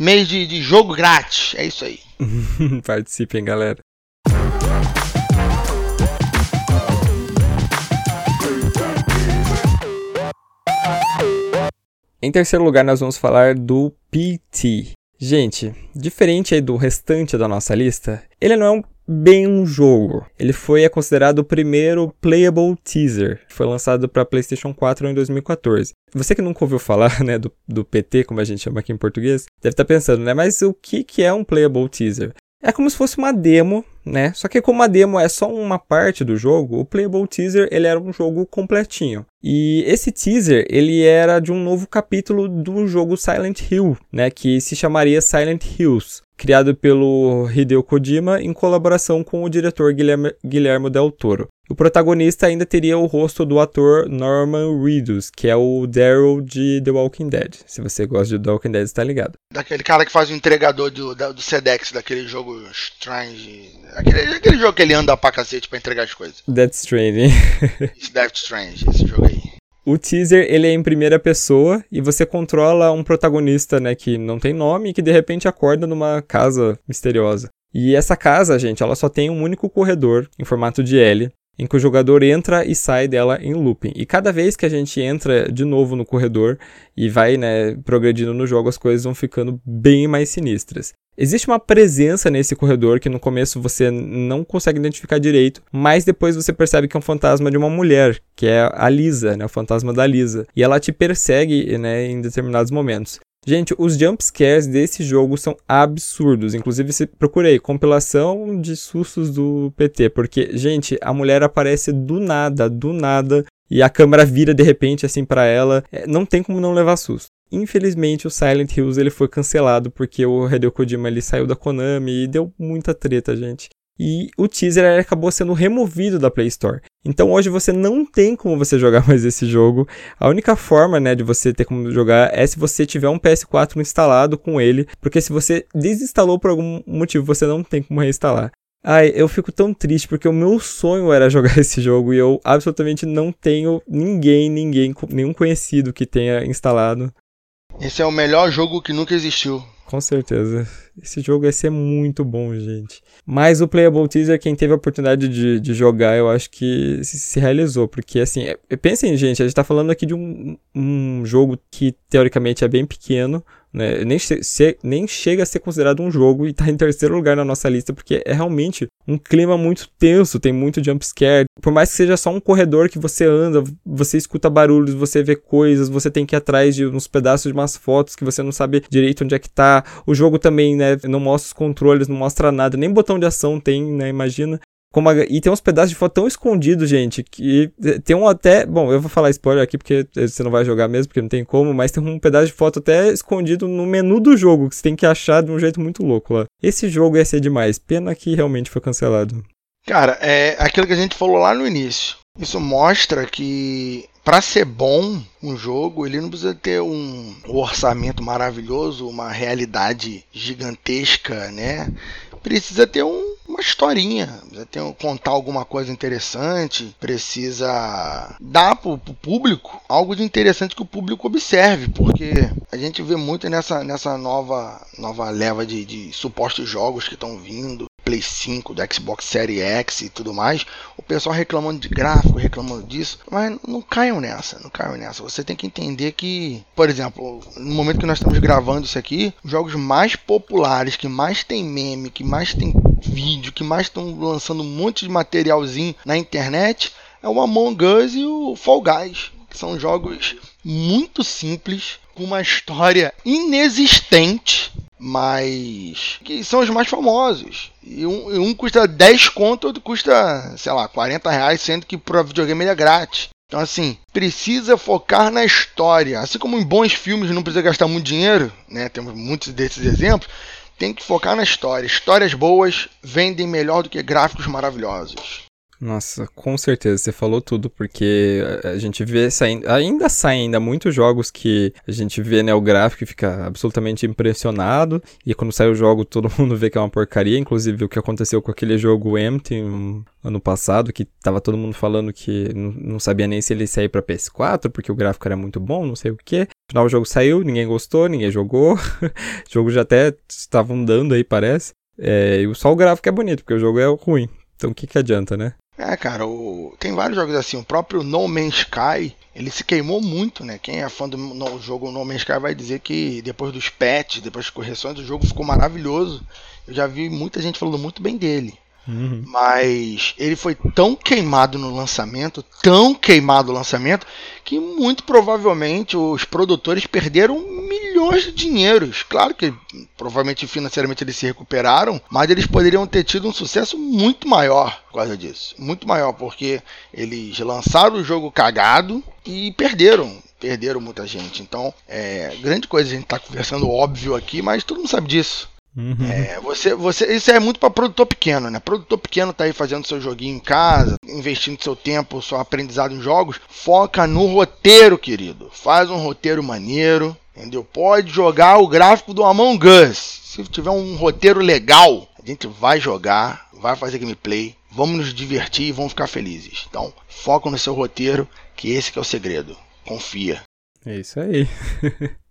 mês de, de jogo grátis. É isso aí. (laughs) Participem, galera. Em terceiro lugar, nós vamos falar do PT. Gente, diferente aí do restante da nossa lista, ele não é um, bem um jogo. Ele foi é considerado o primeiro playable teaser. Foi lançado para PlayStation 4 em 2014. Você que nunca ouviu falar, (laughs) né, do, do PT, como a gente chama aqui em português, deve estar tá pensando, né, mas o que, que é um playable teaser? É como se fosse uma demo, né? Só que como a demo é só uma parte do jogo, o Playable Teaser ele era um jogo completinho. E esse teaser ele era de um novo capítulo do jogo Silent Hill, né? Que se chamaria Silent Hills criado pelo Hideo Kojima em colaboração com o diretor Guilherme, Guilherme Del Toro. O protagonista ainda teria o rosto do ator Norman Reedus, que é o Daryl de The Walking Dead. Se você gosta de The Walking Dead, está ligado. Daquele cara que faz o entregador do, do Sedex, daquele jogo Strange. Aquele, aquele jogo que ele anda pra cacete pra entregar as coisas. Death Stranding. (laughs) Death Strange, esse jogo aí. O teaser ele é em primeira pessoa e você controla um protagonista, né, que não tem nome e que de repente acorda numa casa misteriosa. E essa casa, gente, ela só tem um único corredor em formato de L, em que o jogador entra e sai dela em looping. E cada vez que a gente entra de novo no corredor e vai, né, progredindo no jogo, as coisas vão ficando bem mais sinistras. Existe uma presença nesse corredor que no começo você não consegue identificar direito, mas depois você percebe que é um fantasma de uma mulher, que é a Lisa, né, o fantasma da Lisa. E ela te persegue né, em determinados momentos. Gente, os jump scares desse jogo são absurdos. Inclusive, se procurei compilação de sustos do PT, porque, gente, a mulher aparece do nada, do nada, e a câmera vira de repente assim para ela. É, não tem como não levar susto. Infelizmente, o Silent Hills ele foi cancelado porque o Hideo Kojima ele saiu da Konami e deu muita treta, gente. E o teaser acabou sendo removido da Play Store. Então hoje você não tem como você jogar (laughs) mais esse jogo. A única forma, né, de você ter como jogar é se você tiver um PS4 instalado com ele, porque se você desinstalou por algum motivo, você não tem como reinstalar. Ai, eu fico tão triste porque o meu sonho era (laughs) jogar esse jogo e eu absolutamente não tenho ninguém, ninguém, nenhum conhecido que tenha instalado. Esse é o melhor jogo que nunca existiu. Com certeza. Esse jogo vai ser muito bom, gente. Mas o Playable Teaser, quem teve a oportunidade de, de jogar, eu acho que se, realizou. Porque, assim, é, pensem, gente, a gente tá falando aqui de um, um jogo que teoricamente é bem pequeno, né? Nem, se, nem chega a ser considerado um jogo e tá em terceiro lugar na nossa lista, porque é realmente um clima muito tenso, tem muito jump scare. Por mais que seja só um corredor que você anda, você escuta barulhos, você vê coisas, você tem que ir atrás de uns pedaços de umas fotos que você não sabe direito onde é que tá. O jogo também, né, não mostra os controles, não mostra nada, nem botão de ação tem, né, imagina. E tem uns pedaços de foto tão escondidos, gente, que tem um até. Bom, eu vou falar spoiler aqui porque você não vai jogar mesmo, porque não tem como, mas tem um pedaço de foto até escondido no menu do jogo, que você tem que achar de um jeito muito louco lá. Esse jogo ia ser demais, pena que realmente foi cancelado. Cara, é aquilo que a gente falou lá no início. Isso mostra que para ser bom um jogo, ele não precisa ter um orçamento maravilhoso, uma realidade gigantesca, né? Precisa ter um uma historinha, precisa ter, contar alguma coisa interessante, precisa dar para o público algo de interessante que o público observe, porque a gente vê muito nessa, nessa nova, nova leva de, de supostos jogos que estão vindo, Play 5, do Xbox Series X e tudo mais, pessoal reclamando de gráfico, reclamando disso, mas não caiam nessa, não caiam nessa. Você tem que entender que, por exemplo, no momento que nós estamos gravando isso aqui, os jogos mais populares, que mais tem meme, que mais tem vídeo, que mais estão lançando um monte de materialzinho na internet, é o Among Us e o Fall Guys, que são jogos muito simples, com uma história inexistente, mas que são os mais famosos. E um, um custa 10 conto, outro custa, sei lá, 40 reais, sendo que para videogame ele é grátis. Então, assim, precisa focar na história. Assim como em bons filmes não precisa gastar muito dinheiro, né? Temos muitos desses exemplos. Tem que focar na história. Histórias boas vendem melhor do que gráficos maravilhosos. Nossa, com certeza, você falou tudo, porque a gente vê saindo, ainda saem ainda muitos jogos que a gente vê né, o gráfico e fica absolutamente impressionado, e quando sai o jogo todo (laughs) mundo vê que é uma porcaria, inclusive o que aconteceu com aquele jogo Empty um, ano passado, que tava todo mundo falando que não sabia nem se ele sair para PS4, porque o gráfico era muito bom, não sei o que. Afinal o jogo saiu, ninguém gostou, ninguém jogou, (laughs) o jogo já até estavam dando aí, parece. É, e só o gráfico é bonito, porque o jogo é ruim. Então o que, que adianta, né? É, cara, o... tem vários jogos assim. O próprio No Man's Sky ele se queimou muito, né? Quem é fã do no, jogo No Man's Sky vai dizer que depois dos patches, depois das correções, o jogo ficou maravilhoso. Eu já vi muita gente falando muito bem dele. Uhum. Mas ele foi tão queimado no lançamento, tão queimado no lançamento, que muito provavelmente os produtores perderam milhões de dinheiros. Claro que provavelmente financeiramente eles se recuperaram, mas eles poderiam ter tido um sucesso muito maior por causa disso. Muito maior, porque eles lançaram o jogo cagado e perderam perderam muita gente. Então, é grande coisa a gente estar tá conversando óbvio aqui, mas todo mundo sabe disso. Uhum. É, você, você, isso é muito para produtor pequeno, né? Produtor pequeno tá aí fazendo seu joguinho em casa, investindo seu tempo, seu aprendizado em jogos. Foca no roteiro, querido. Faz um roteiro maneiro, entendeu? Pode jogar o gráfico do Among Us. Se tiver um roteiro legal, a gente vai jogar, vai fazer gameplay, vamos nos divertir e vamos ficar felizes. Então, foca no seu roteiro, que esse que é o segredo. Confia. É isso aí. (laughs)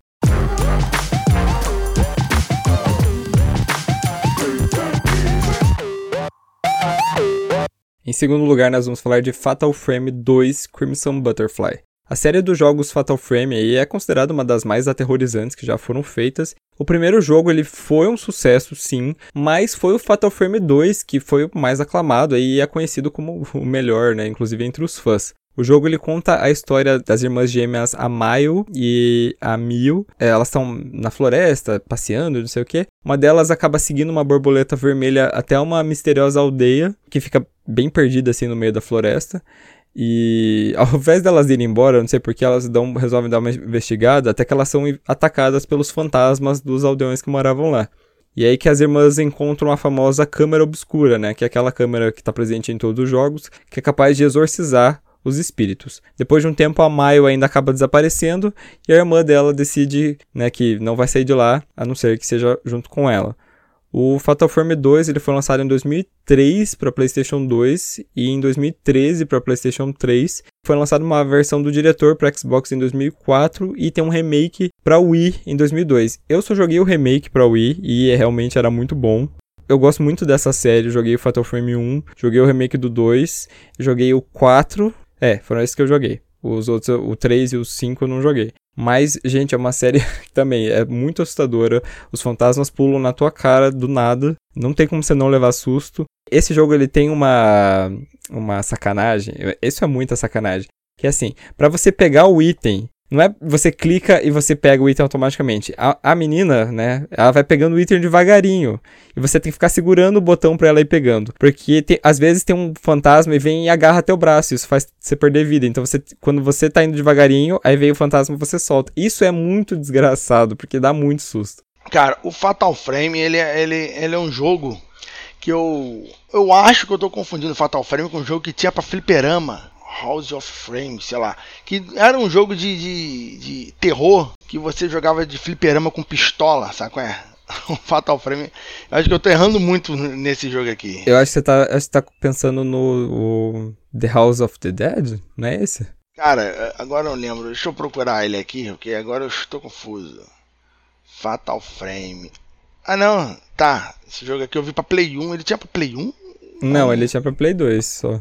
Em segundo lugar, nós vamos falar de Fatal Frame 2 Crimson Butterfly. A série dos jogos Fatal Frame aí é considerada uma das mais aterrorizantes que já foram feitas. O primeiro jogo ele foi um sucesso, sim, mas foi o Fatal Frame 2 que foi o mais aclamado e é conhecido como o melhor, né, inclusive entre os fãs. O jogo ele conta a história das irmãs gêmeas Amayo e a Mio. É, elas estão na floresta, passeando, não sei o que. Uma delas acaba seguindo uma borboleta vermelha até uma misteriosa aldeia, que fica bem perdida assim no meio da floresta. E (laughs) ao invés delas irem embora, não sei porque, elas dão, resolvem dar uma investigada, até que elas são atacadas pelos fantasmas dos aldeões que moravam lá. E é aí que as irmãs encontram a famosa câmera obscura, né? Que é aquela câmera que está presente em todos os jogos, que é capaz de exorcizar os espíritos. Depois de um tempo, a Maio ainda acaba desaparecendo e a irmã dela decide né, que não vai sair de lá, a não ser que seja junto com ela. O Fatal Frame 2 ele foi lançado em 2003 para PlayStation 2 e em 2013 para PlayStation 3. Foi lançada uma versão do diretor para Xbox em 2004 e tem um remake para Wii em 2002. Eu só joguei o remake para Wii e realmente era muito bom eu gosto muito dessa série. Joguei o Fatal Frame 1, joguei o remake do 2, joguei o 4 é, foram esses que eu joguei. Os outros, o 3 e o 5 eu não joguei. Mas, gente, é uma (laughs) série que também é muito assustadora. Os fantasmas pulam na tua cara do nada. Não tem como você não levar susto. Esse jogo ele tem uma uma sacanagem. Isso é muita sacanagem. Que é assim, para você pegar o item não é você clica e você pega o item automaticamente. A, a menina, né, ela vai pegando o item devagarinho. E você tem que ficar segurando o botão para ela ir pegando. Porque às vezes tem um fantasma e vem e agarra teu braço. Isso faz você perder vida. Então você, quando você tá indo devagarinho, aí vem o fantasma e você solta. Isso é muito desgraçado, porque dá muito susto. Cara, o Fatal Frame, ele, é, ele, ele é um jogo que eu. Eu acho que eu tô confundindo Fatal Frame com um jogo que tinha pra fliperama. House of Frames, sei lá. Que era um jogo de, de, de terror que você jogava de fliperama com pistola, sabe qual é? (laughs) O Fatal Frame. Eu acho que eu tô errando muito nesse jogo aqui. Eu acho que você tá, você tá pensando no The House of the Dead, não é esse? Cara, agora eu lembro. Deixa eu procurar ele aqui, porque agora eu estou confuso. Fatal Frame. Ah, não. Tá. Esse jogo aqui eu vi pra Play 1. Ele tinha pra Play 1? Não, ele tinha pra Play 2 só.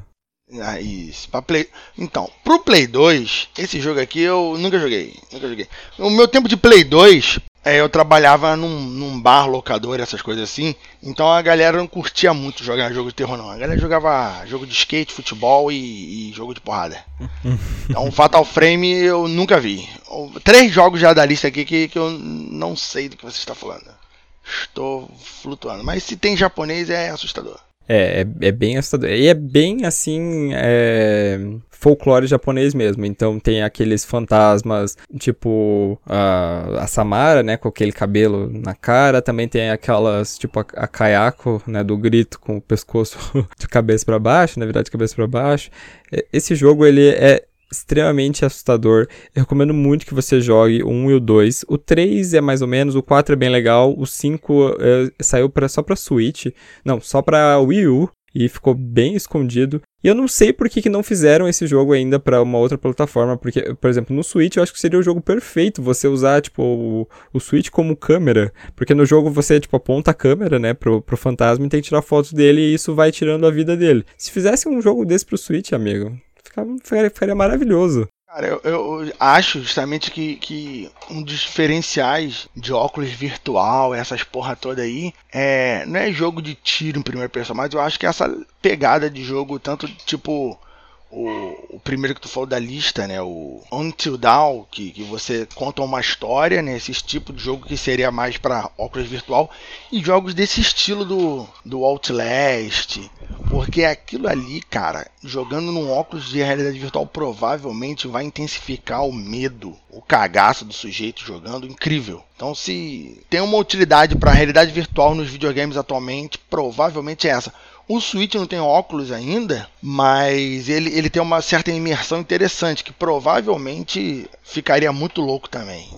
Ah, isso. Pra Play... Então, pro Play 2, esse jogo aqui eu nunca joguei. Nunca joguei. O meu tempo de Play 2, é, eu trabalhava num, num, bar locador, essas coisas assim. Então a galera não curtia muito jogar jogo de terror, não. A galera jogava jogo de skate, futebol e, e jogo de porrada. (laughs) então Fatal Frame eu nunca vi. Três jogos já da lista aqui que, que eu não sei do que você está falando. Estou flutuando. Mas se tem japonês é assustador. É, é, é, bem assustador. E é bem assim. É, folclore japonês mesmo. Então tem aqueles fantasmas, tipo a, a Samara, né? Com aquele cabelo na cara. Também tem aquelas, tipo a, a Kayako, né? Do grito com o pescoço (laughs) de cabeça para baixo, na verdade, de cabeça para baixo. Esse jogo ele é extremamente assustador. Eu recomendo muito que você jogue o 1 e o 2. O 3 é mais ou menos, o 4 é bem legal, o 5 é, saiu pra, só pra Switch, não, só pra Wii U. E ficou bem escondido. E eu não sei por que, que não fizeram esse jogo ainda para uma outra plataforma. Porque, por exemplo, no Switch eu acho que seria o jogo perfeito você usar, tipo, o, o Switch como câmera. Porque no jogo você, tipo, aponta a câmera, né, pro, pro fantasma e tem que tirar fotos dele e isso vai tirando a vida dele. Se fizesse um jogo desse pro Switch, amigo, ficaria, ficaria maravilhoso. Cara, eu, eu, acho justamente que, que um dos diferenciais de óculos virtual, essas porra toda aí, é, não é jogo de tiro em primeira pessoa, mas eu acho que essa pegada de jogo, tanto tipo o, o, primeiro que tu falou da lista, né? O Until Dawn, que, que você conta uma história, né? Esse tipo de jogo que seria mais para óculos virtual. E jogos desse estilo do, do Outlast. Porque aquilo ali, cara, jogando num óculos de realidade virtual, provavelmente vai intensificar o medo, o cagaço do sujeito jogando. Incrível. Então, se tem uma utilidade para realidade virtual nos videogames atualmente, provavelmente é essa o Switch não tem óculos ainda, mas ele, ele tem uma certa imersão interessante, que provavelmente ficaria muito louco também.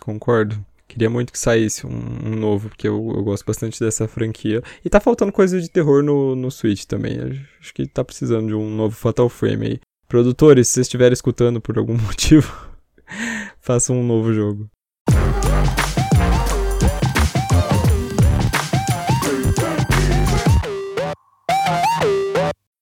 Concordo. Queria muito que saísse um, novo, porque eu, eu, gosto bastante dessa franquia. E tá faltando coisa de terror no, no Switch também. Acho que tá precisando de um novo Fatal Frame aí. Produtores, se vocês estiverem escutando por algum (laughs) motivo, (laughs) façam um novo jogo.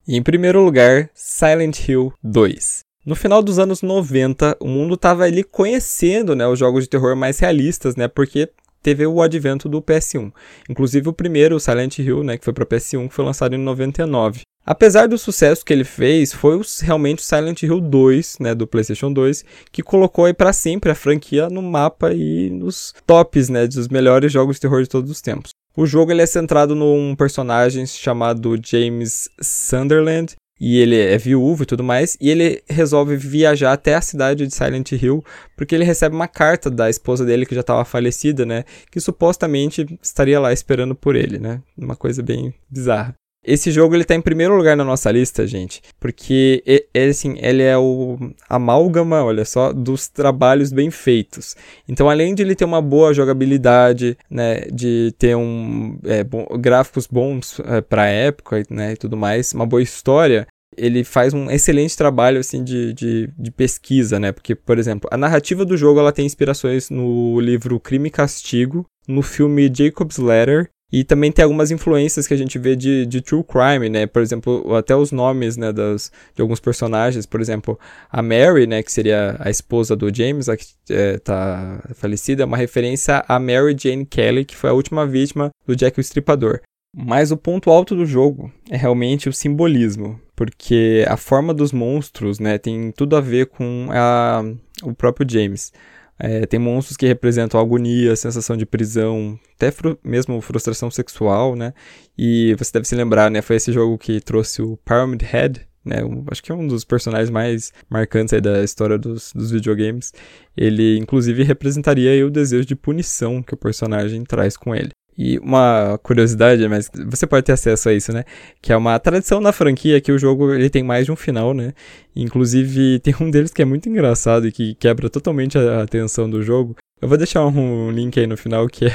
E em primeiro lugar, Silent Hill 2. No final dos anos 90, o mundo estava ali conhecendo né, os jogos de terror mais realistas, né, porque teve o advento do PS1. Inclusive o primeiro, Silent Hill, né, que foi para PS1, que foi lançado em 99. Apesar do sucesso que ele fez, foi realmente o Silent Hill 2, né, do PlayStation 2, que colocou aí para sempre a franquia no mapa e nos tops, né, dos melhores jogos de terror de todos os tempos. O jogo ele é centrado num personagem chamado James Sunderland, e ele é viúvo e tudo mais, e ele resolve viajar até a cidade de Silent Hill, porque ele recebe uma carta da esposa dele que já estava falecida, né, que supostamente estaria lá esperando por ele, né? Uma coisa bem bizarra. Esse jogo ele tá em primeiro lugar na nossa lista, gente, porque ele, assim, ele é o amálgama, olha só, dos trabalhos bem feitos. Então, além de ele ter uma boa jogabilidade, né, de ter um é, bom, gráficos bons é, para época, né, e tudo mais, uma boa história, ele faz um excelente trabalho assim de, de, de, pesquisa, né? Porque, por exemplo, a narrativa do jogo ela tem inspirações no livro Crime e Castigo, no filme Jacob's Letter e também tem algumas influências que a gente vê de, de true crime, né? Por exemplo, até os nomes, né, das, de alguns personagens. Por exemplo, a Mary, né, que seria a esposa do James, a que é, tá falecida, é uma referência a Mary Jane Kelly, que foi a última vítima do Jack o Estripador. Mas o ponto alto do jogo é realmente o simbolismo, porque a forma dos monstros, né, tem tudo a ver com a, o próprio James. É, tem monstros que representam agonia, sensação de prisão, até fru mesmo frustração sexual, né? E você deve se lembrar, né? Foi esse jogo que trouxe o Pyramid Head, né? Um, acho que é um dos personagens mais marcantes da história dos, dos videogames. Ele, inclusive, representaria o desejo de punição que o personagem traz com ele. E uma curiosidade, mas você pode ter acesso a isso, né? Que é uma tradição na franquia que o jogo ele tem mais de um final, né? Inclusive, tem um deles que é muito engraçado e que quebra totalmente a atenção do jogo. Eu vou deixar um link aí no final, que é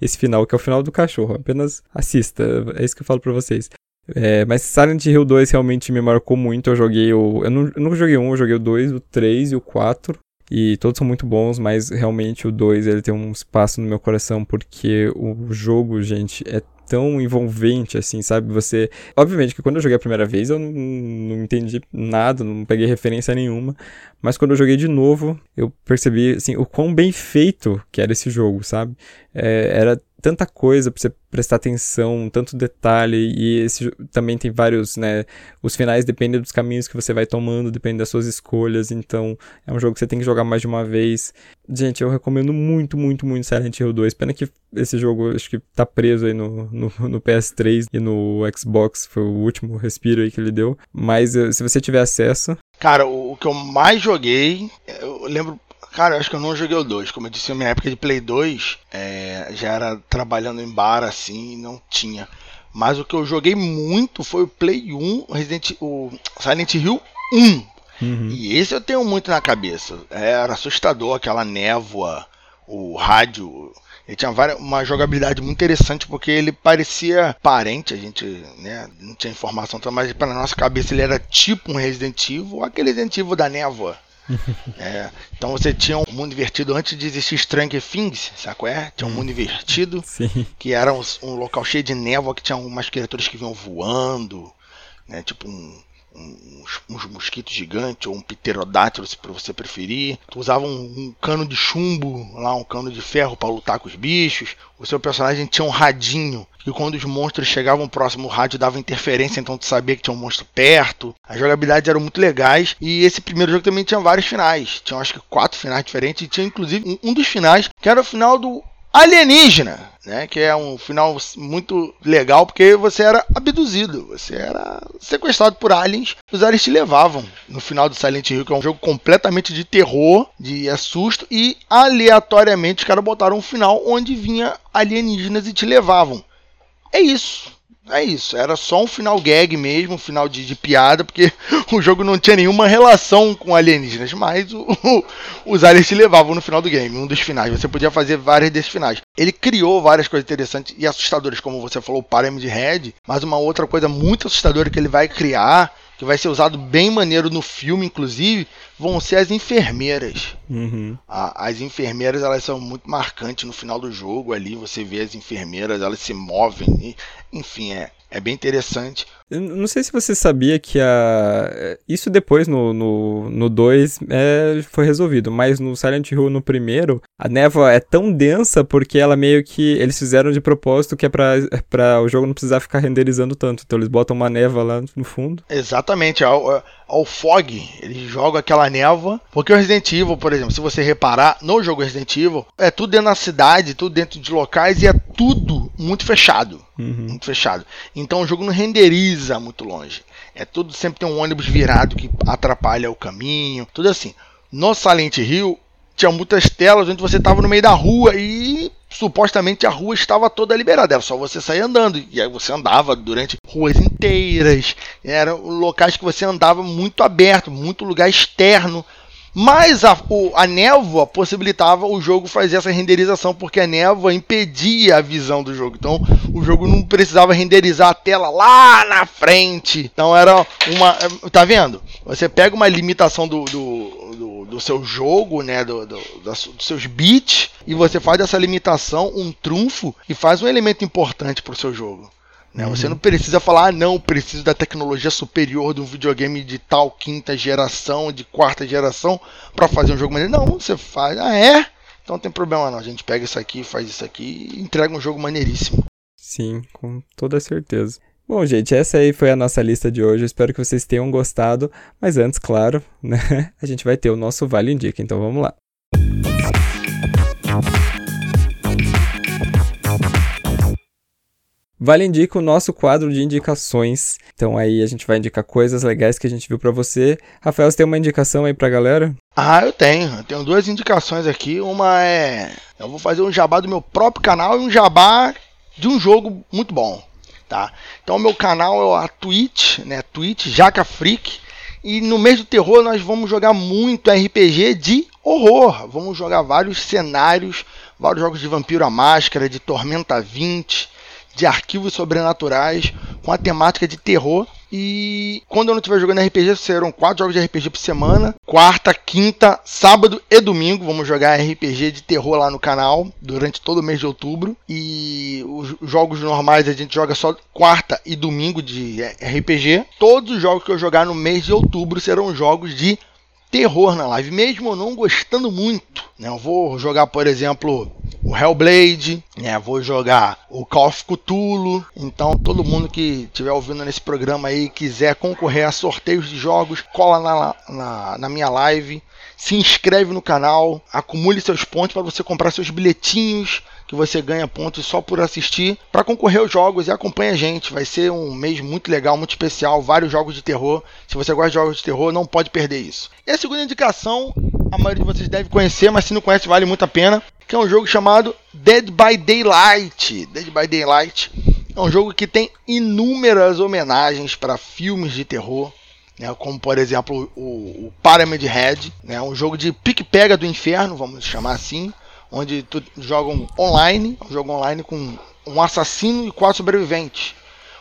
esse final, que é o final do cachorro. Apenas assista, é isso que eu falo pra vocês. É, mas Silent Hill 2 realmente me marcou muito. Eu joguei o. Eu não, eu joguei um, eu joguei o 2, o 3 e o 4. E todos são muito bons, mas realmente o 2 ele tem um espaço no meu coração porque o jogo, gente, é tão envolvente, assim, sabe? Você. Obviamente que quando eu joguei a primeira vez eu não, não, entendi nada, não peguei referência nenhuma. Mas quando eu joguei de novo, eu percebi, assim, o quão bem feito que era esse jogo, sabe? É, era tanta coisa pra você prestar atenção, tanto detalhe, e esse também tem vários, né, os finais dependem dos caminhos que você vai tomando, depende das suas escolhas, então é um jogo que você tem que jogar mais de uma vez. Gente, eu recomendo muito, muito, muito Silent Hill 2, pena que esse jogo acho que tá preso aí no, no, no PS3 e no Xbox, foi o último respiro aí que ele deu, mas eh, se você tiver acesso... Cara, o que eu mais joguei, eu lembro Cara, eu acho que eu não joguei o 2. Como eu disse, na minha época de Play 2, é, já era trabalhando em bar assim, não tinha. Mas o que eu joguei muito foi o Play 1, Resident, o Silent Hill 1. Uhum. E esse eu tenho muito na cabeça. Era assustador aquela névoa, o rádio. Ele tinha várias, uma jogabilidade muito interessante porque ele parecia parente, a gente né, não tinha informação, mas para nossa cabeça ele era tipo um Resident Evil, aquele Resident Evil da névoa. É, então você tinha um mundo invertido antes de existir Stranger Things, sabe é? Tinha um mundo invertido, (laughs) Sim. que era um, um, local cheio de névoa, que tinha umas criaturas que vinham voando, né? Tipo um uns, uns mosquitos gigantes ou um pterodátilo, se você preferir. Tu usava um, um, cano de chumbo, lá um cano de ferro para lutar com os bichos. O seu personagem tinha um radinho e quando os monstros chegavam próximo, o rádio dava interferência, então tu sabia que tinha um monstro perto. As jogabilidades eram muito legais e esse primeiro jogo também tinha vários finais. Tinha acho que quatro finais diferentes e tinha inclusive um, um dos finais que era o final do Alienígena, né? Que é um final muito legal porque você era abduzido, você era sequestrado por aliens, os aliens te levavam no final do Silent Hill, que é um jogo completamente de terror, de assusto e aleatoriamente os caras botaram um final onde vinha alienígenas e te levavam. É isso. É isso, era só um final gag mesmo, um final de, de piada, porque (laughs) o jogo não tinha nenhuma relação com alienígenas, mas o, o, os aliens se levavam no final do game, um dos finais. Você podia fazer vários desses finais. Ele criou várias coisas interessantes e assustadoras, como você falou, o Pyramid Head, mas uma outra coisa muito assustadora que ele vai criar que vai ser usado bem maneiro no filme, inclusive, vão ser as enfermeiras. Uhum. A, as enfermeiras elas são muito marcantes no final do jogo ali. Você vê as enfermeiras, elas se movem. E, enfim, é, é bem interessante. Eu não sei se você sabia que a. Isso depois no 2 no, no dois, é, foi resolvido, mas no Silent Hill no primeiro, a névoa é tão densa porque ela meio que. Eles fizeram de propósito que é pra, pra o jogo não precisar ficar renderizando tanto. Então eles botam uma névoa lá no fundo. Exatamente. Ao, ao fog, eles jogam aquela névoa. Porque o Resident Evil, por exemplo, se você reparar, no jogo Resident Evil, é tudo dentro da cidade, tudo dentro de locais e é tudo muito fechado. Uhum. Muito fechado. Então o jogo não renderiza muito longe. É tudo sempre tem um ônibus virado que atrapalha o caminho, tudo assim. No Silent Hill tinha muitas telas onde você estava no meio da rua e supostamente a rua estava toda liberada, era só você sair andando. E aí você andava durante ruas inteiras, eram locais que você andava muito aberto, muito lugar externo mas a, o, a névoa possibilitava o jogo fazer essa renderização, porque a névoa impedia a visão do jogo. Então o jogo não precisava renderizar a tela lá na frente. Então era uma. Tá vendo? Você pega uma limitação do, do, do, do seu jogo, né? Do, do, dos seus bits, e você faz dessa limitação um trunfo e faz um elemento importante para o seu jogo. Né? Uhum. Você não precisa falar, ah, não, preciso da tecnologia superior de um videogame de tal quinta geração, de quarta geração, para fazer um jogo maneiro. Não, você faz, ah, é? Então não tem problema não. A gente pega isso aqui, faz isso aqui e entrega um jogo maneiríssimo. Sim, com toda certeza. Bom, gente, essa aí foi a nossa lista de hoje. espero que vocês tenham gostado. Mas antes, claro, (laughs) né, a gente vai ter o nosso Vale Indica. Então vamos lá. Vale indica o nosso quadro de indicações. Então aí a gente vai indicar coisas legais que a gente viu para você. Rafael, você tem uma indicação aí pra galera? Ah, eu tenho. Eu tenho duas indicações aqui. Uma é. Eu vou fazer um jabá do meu próprio canal e um jabá de um jogo muito bom. Tá? Então o meu canal é a Twitch, né? Twitch Jaca Freak. E no mês do terror nós vamos jogar muito RPG de horror. Vamos jogar vários cenários, vários jogos de Vampiro à Máscara, de Tormenta 20, de arquivos sobrenaturais com a temática de terror. E quando eu não estiver jogando RPG, serão quatro jogos de RPG por semana: quarta, quinta, sábado e domingo. Vamos jogar RPG de terror lá no canal durante todo o mês de outubro. E os jogos normais a gente joga só quarta e domingo de RPG. Todos os jogos que eu jogar no mês de outubro serão jogos de terror na live, mesmo eu não gostando muito. Né? Eu vou jogar, por exemplo, o Hellblade, né? Vou jogar o Call of Cthulhu. Então, todo mundo que estiver ouvindo nesse programa aí quiser concorrer a sorteios de jogos, cola na, na, na minha live, se inscreve no canal, acumule seus pontos para você comprar seus bilhetinhos que você ganha pontos só por assistir para concorrer aos jogos e acompanha a gente. Vai ser um mês muito legal, muito especial, vários jogos de terror. Se você gosta de jogos de terror, não pode perder isso. E a segunda indicação, a maioria de vocês deve conhecer, mas se não conhece, vale muito a pena, que é um jogo chamado Dead by Daylight. Dead by Daylight é um jogo que tem inúmeras homenagens para filmes de terror. Né, como por exemplo o, o Pyramid Head, né, um jogo de pique-pega do inferno, vamos chamar assim, onde tu joga um online, um jogo online com um assassino e quatro sobreviventes.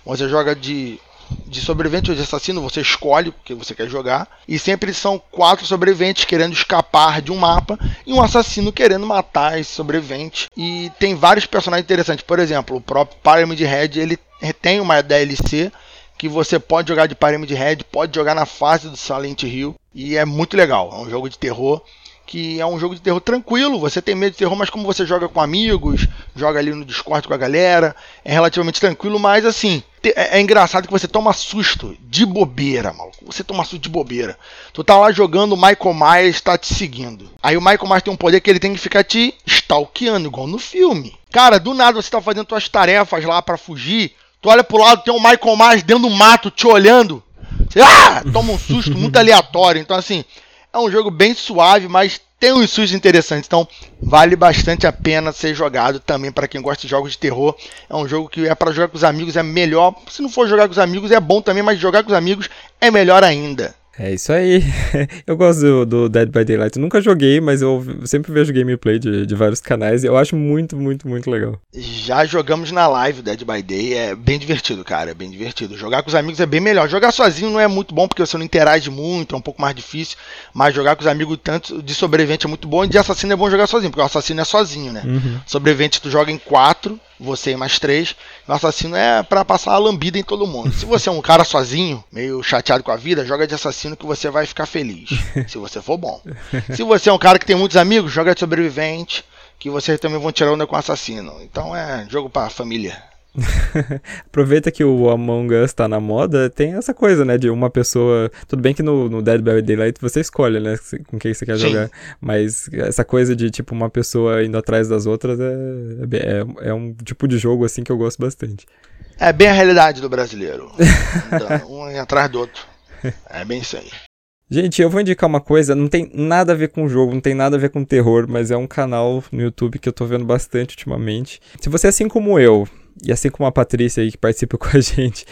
Você joga de, de sobrevivente ou de assassino, você escolhe o que você quer jogar. E sempre são quatro sobreviventes querendo escapar de um mapa e um assassino querendo matar esse sobrevivente. E tem vários personagens interessantes. Por exemplo, o próprio Pyramid Head ele tem uma DLC que você pode jogar de Pyramid Head, pode jogar na fase do Silent Hill e é muito legal. É um jogo de terror que é um jogo de terror tranquilo. Você tem medo de terror, mas como você joga com amigos, joga ali no Discord com a galera, é relativamente tranquilo, mas assim, é, é engraçado que você toma susto de bobeira, maluco. Você toma susto de bobeira. Tu tá lá jogando, o Michael Myers tá te seguindo. Aí o Michael Myers tem um poder que ele tem que ficar te stalkeando, igual no filme. Cara, do nada você tá fazendo suas tarefas lá para fugir. Tu olha pro lado, tem um Michael Myers dentro do mato te olhando. Você, ah! Toma um susto muito (laughs) aleatório. Então, assim, é um jogo bem suave, mas tem uns sustos interessantes. Então, vale bastante a pena ser jogado também para quem gosta de jogos de terror. É um jogo que é para jogar com os amigos, é melhor. Se não for jogar com os amigos, é bom também, mas jogar com os amigos é melhor ainda. É isso aí. (laughs) Eu gosto do, do, Dead by Daylight. Eu nunca joguei, mas eu sempre vejo gameplay de, de vários canais e eu acho muito, muito, muito legal. Já jogamos na live Dead by Day. É bem divertido, cara. É bem divertido. Jogar com os amigos é bem melhor. Jogar sozinho não é muito bom porque você não interage muito, é um pouco mais difícil. Mas jogar com os amigos, tanto de sobrevivente é muito bom e de assassino é bom jogar sozinho, porque o assassino é sozinho, né? Uhum. Sobrevivente tu joga em quatro você e mais três. O assassino é para passar a lambida em todo mundo. Se você é um cara sozinho, meio chateado com a vida, joga de assassino que você vai ficar feliz. (laughs) se você for bom. Se você é um cara que tem muitos amigos, joga de sobrevivente, que vocês também vão tirar onda com o assassino. Então é jogo para família. (laughs) Aproveita que o Among Us tá na moda, tem essa coisa, né? De uma pessoa. Tudo bem que no, no Dead by Daylight você escolhe, né? Com quem você quer Sim. jogar. Mas essa coisa de, tipo, uma pessoa indo atrás das outras é, é, é um tipo de jogo, assim, que eu gosto bastante. É bem a realidade do brasileiro. (laughs) um atrás do outro. É bem isso aí. Gente, eu vou indicar uma coisa, não tem nada a ver com o jogo, não tem nada a ver com terror, mas é um canal no YouTube que eu tô vendo bastante ultimamente. Se você, assim como eu, e assim como a Patrícia aí que participa (laughs) com a gente,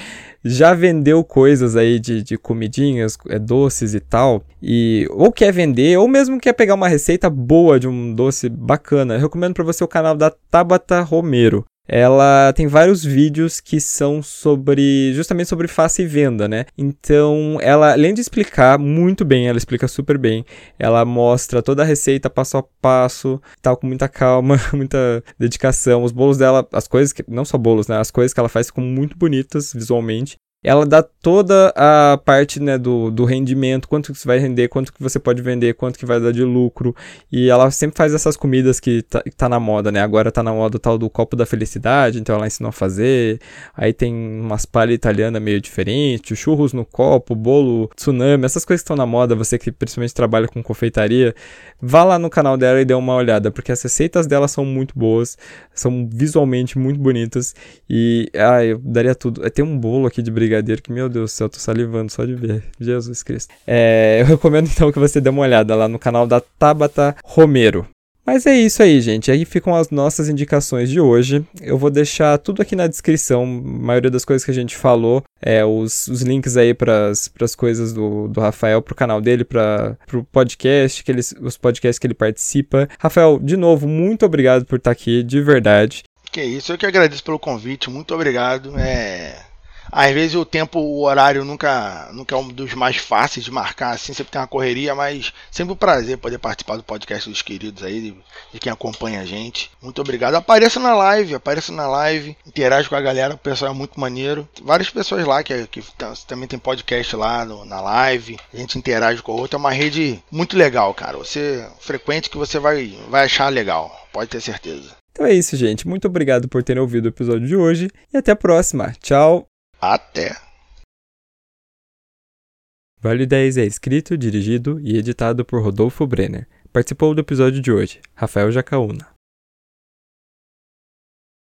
já vendeu coisas aí de, de comidinhas, é, doces e tal, e ou quer vender, ou mesmo quer pegar uma receita boa de um doce bacana, eu recomendo para você o canal da Tabata Romero ela tem vários vídeos que são sobre justamente sobre face e venda, né? Então, ela além de explicar muito bem, ela explica super bem. Ela mostra toda a receita passo a passo, tal com muita calma, (laughs) muita dedicação. Os bolos dela, as coisas que não só bolos, né? As coisas que ela faz ficam muito bonitas visualmente ela dá toda a parte né, do, do rendimento, quanto que você vai render, quanto que você pode vender, quanto que vai dar de lucro. E ela sempre faz essas comidas que tá, que tá na moda, né? Agora tá na moda o tal do copo da felicidade, então ela ensinou a fazer. Aí tem umas palhas italianas meio diferentes, churros no copo, bolo tsunami, essas coisas que estão na moda, você que principalmente trabalha com confeitaria, vá lá no canal dela e dê uma olhada, porque as receitas dela são muito boas, são visualmente muito bonitas. E ah, eu daria tudo. Tem um bolo aqui de brigadeiro brigadeiro que, meu Deus do céu, tô salivando só de ver. Jesus Cristo. É, eu recomendo então que você dê uma olhada lá no canal da Tabata Romero. Mas é isso aí, gente. Aí ficam as nossas indicações de hoje. Eu vou deixar tudo aqui na descrição, a maioria das coisas que a gente falou, é, os, os links aí para as coisas do, do Rafael, pro canal dele, para o podcast, que ele, os podcasts que ele participa. Rafael, de novo, muito obrigado por estar aqui, de verdade. Que isso, eu que agradeço pelo convite, muito obrigado. É às vezes o tempo, o horário nunca, nunca é um dos mais fáceis de marcar, assim, sempre tem uma correria, mas sempre um prazer poder participar do podcast dos queridos aí, de, de quem acompanha a gente. Muito obrigado. Apareça na live, apareça na live, interage com a galera, o pessoal é muito maneiro. Várias pessoas lá que, que também tem podcast lá no, na live, a gente interage com o outro, é uma rede muito legal, cara. Você frequente que você vai, vai achar legal, pode ter certeza. Então é isso, gente. Muito obrigado por terem ouvido o episódio de hoje e até a próxima. Tchau! Até. Vale 10 é escrito, dirigido e editado por Rodolfo Brenner. Participou do episódio de hoje, Rafael Jacaúna.